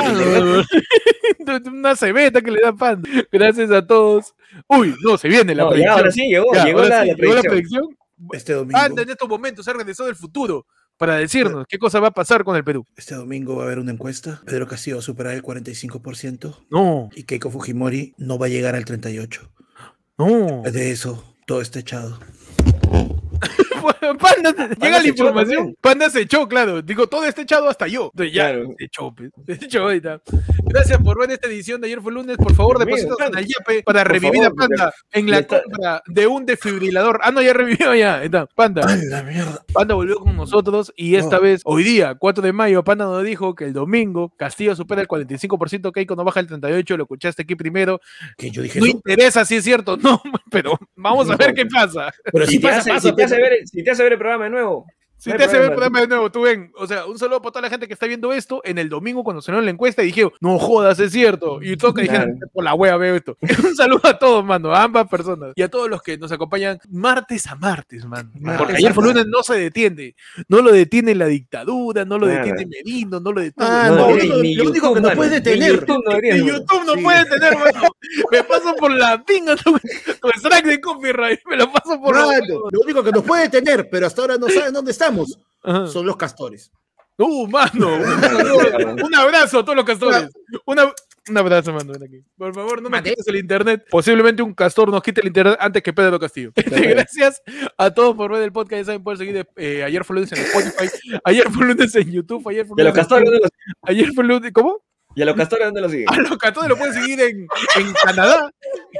una cebeta que le da Panda. Gracias a todos. Uy, no, se viene la No, ya, predicción. ahora sí llegó, Ya, llegó, ahora la, sí, la llegó la predicción. predicción. Este domingo, Panda en estos momentos se ha regresado del futuro para decirnos qué cosa va a pasar con el Perú. este domingo va a haber una encuesta. Pedro Castillo va a superar el 45% No, y Keiko Fujimori no va a llegar al 38%. no. De eso, todo está echado. Panda, llega la información. Panda se echó, claro. Digo, todo está echado hasta yo. Entonces ya Claro. se echó, pues, se echó ahorita. Gracias por ver esta edición de ayer fue lunes. Por favor, Dios mío, deposítanos en Panda. el Yape para Por revivir favor, a Panda en la está. compra de un desfibrilador. Ah, no, ya revivió ya. Está. Panda. ¡Ay, la mierda! Panda volvió con nosotros y esta No. vez, hoy día, 4 de mayo, Panda nos dijo que el domingo Castillo supera el 45%, Keiko no baja el 38%, lo escuchaste aquí primero. Que yo dije No eso. interesa si es cierto, no, pero vamos a ver qué pasa. Pero Si si te, pasa, hace, pasa, si, te hace ver, si te hace ver el programa de nuevo. Si No te hace ver el problema. programa de nuevo, tú ven. O sea, un saludo para toda la gente que está viendo esto en el domingo cuando salió la encuesta y dijeron, no jodas, es cierto. Y todos que dijeron, por la wea veo esto. un saludo a todos, mano, a ambas personas. Y a todos los que nos acompañan martes a martes, man. Martes Porque ayer fue martes. lunes no se detiene. No lo detiene la dictadura, no lo Nada. detiene Merino, no lo detiene. Ah, No, no, ni- lo único- ni lo único YouTube, que nos mano. puede detener. YouTube no debería. YouTube no Sí. puede tener, mano. Me paso por la pinga tu, tu strike de copyright. Me lo paso por la Mano, lo único que nos puede detener, pero hasta ahora no saben dónde Ajá. son los castores. Uh, mano. Un, abrazo a todos los castores. Una- un abrazo, mano. ven aquí. Por favor, no nos quites el internet. Posiblemente un castor nos quite el internet antes que Pedro Castillo. Gracias a todos por ver el podcast. Ya saben, pueden seguir eh, ayer fue lunes en Spotify, ayer fue lunes en YouTube, ayer fue ¿Y a los lunes en castores los, Ayer fue lunes. ¿Cómo? Y a los castores dónde los siguen? A los castores lo pueden seguir en, en Canadá,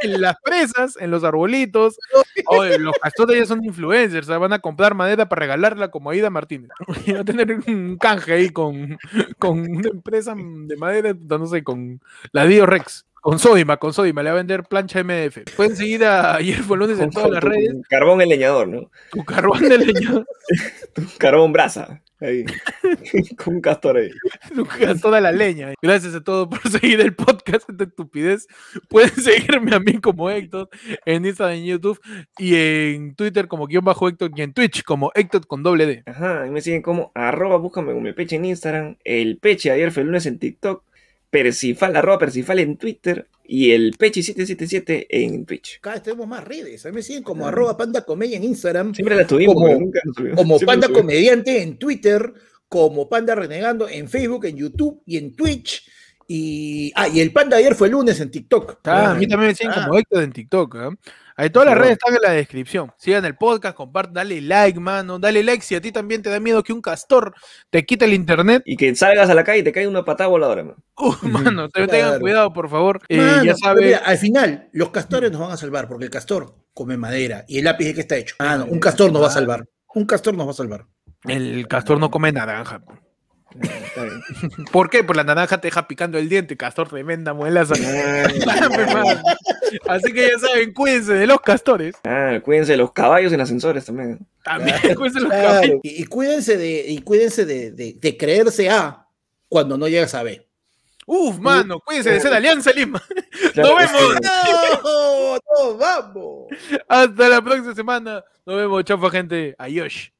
en las presas, en los arbolitos. Oye, los castores ya son influencers, o sea, van a comprar madera para regalarla como Aida Martínez. Y va a tener un canje ahí con, con una empresa de madera, no sé, con la Dio Rex. Con Sodima, con Sodima, le va a vender plancha MDF. Pueden seguir a fue lunes en todas las redes. Carbón el leñador, ¿no? Tu carbón de leña, Tu carbón brasa. Ahí. Con un castor ahí. tu ca- toda la leña. Gracias a todos por seguir el podcast de estupidez. Pueden seguirme a mí como Héctor en Instagram, en YouTube y en Twitter como guion bajo Héctor y en Twitch como Héctor con doble D. Ajá, y me siguen como arroba, búscame como el peche en Instagram, el peche ayer fue el lunes en TikTok, Persifal, arroba Persifal en Twitter y el peche777 en Twitch. Cada vez tenemos más redes. A mí me siguen como arroba panda comedia en Instagram, Siempre la tuvimos, Como- nunca nos subimos. como panda comediante en Twitter, como panda renegando en Facebook, en YouTube y en Twitch. Y, ah, y el pan de ayer fue el lunes en TikTok. Ah, a mí también me siguen Ah. como Héctor en TikTok. ¿ah? Ahí todas las No. redes están en la descripción. Sigan el podcast, compartan, dale like, mano. Dale like si a ti también te da miedo que un castor te quite el internet. Y que salgas a la calle y te cae una patada voladora, man. Uh, mano, te- tengan cuidado, por favor. Eh, Mano, ya sabes. mira, al final, los castores nos van a salvar, porque el castor come madera. ¿Y el lápiz de qué está hecho? Ah, no, un castor nos va a salvar. Un castor nos va a salvar. El castor no come naranja. Está bien. ¿Por qué? Pues la naranja te deja picando el diente, castor tremenda muelaza. Ah. Así que ya saben, cuídense de los castores. ah, cuídense de los caballos en ascensores también. También cuídense de los Claro, caballos. Y, y cuídense de, y cuídense de, de- de creerse A cuando no llegas a B. Uf, mano, cuídense de ser Alianza Lima. Claro, Nos vemos. ¡No! ¡No, vamos! Hasta la próxima semana. Nos vemos, chaufa, gente. Adiós.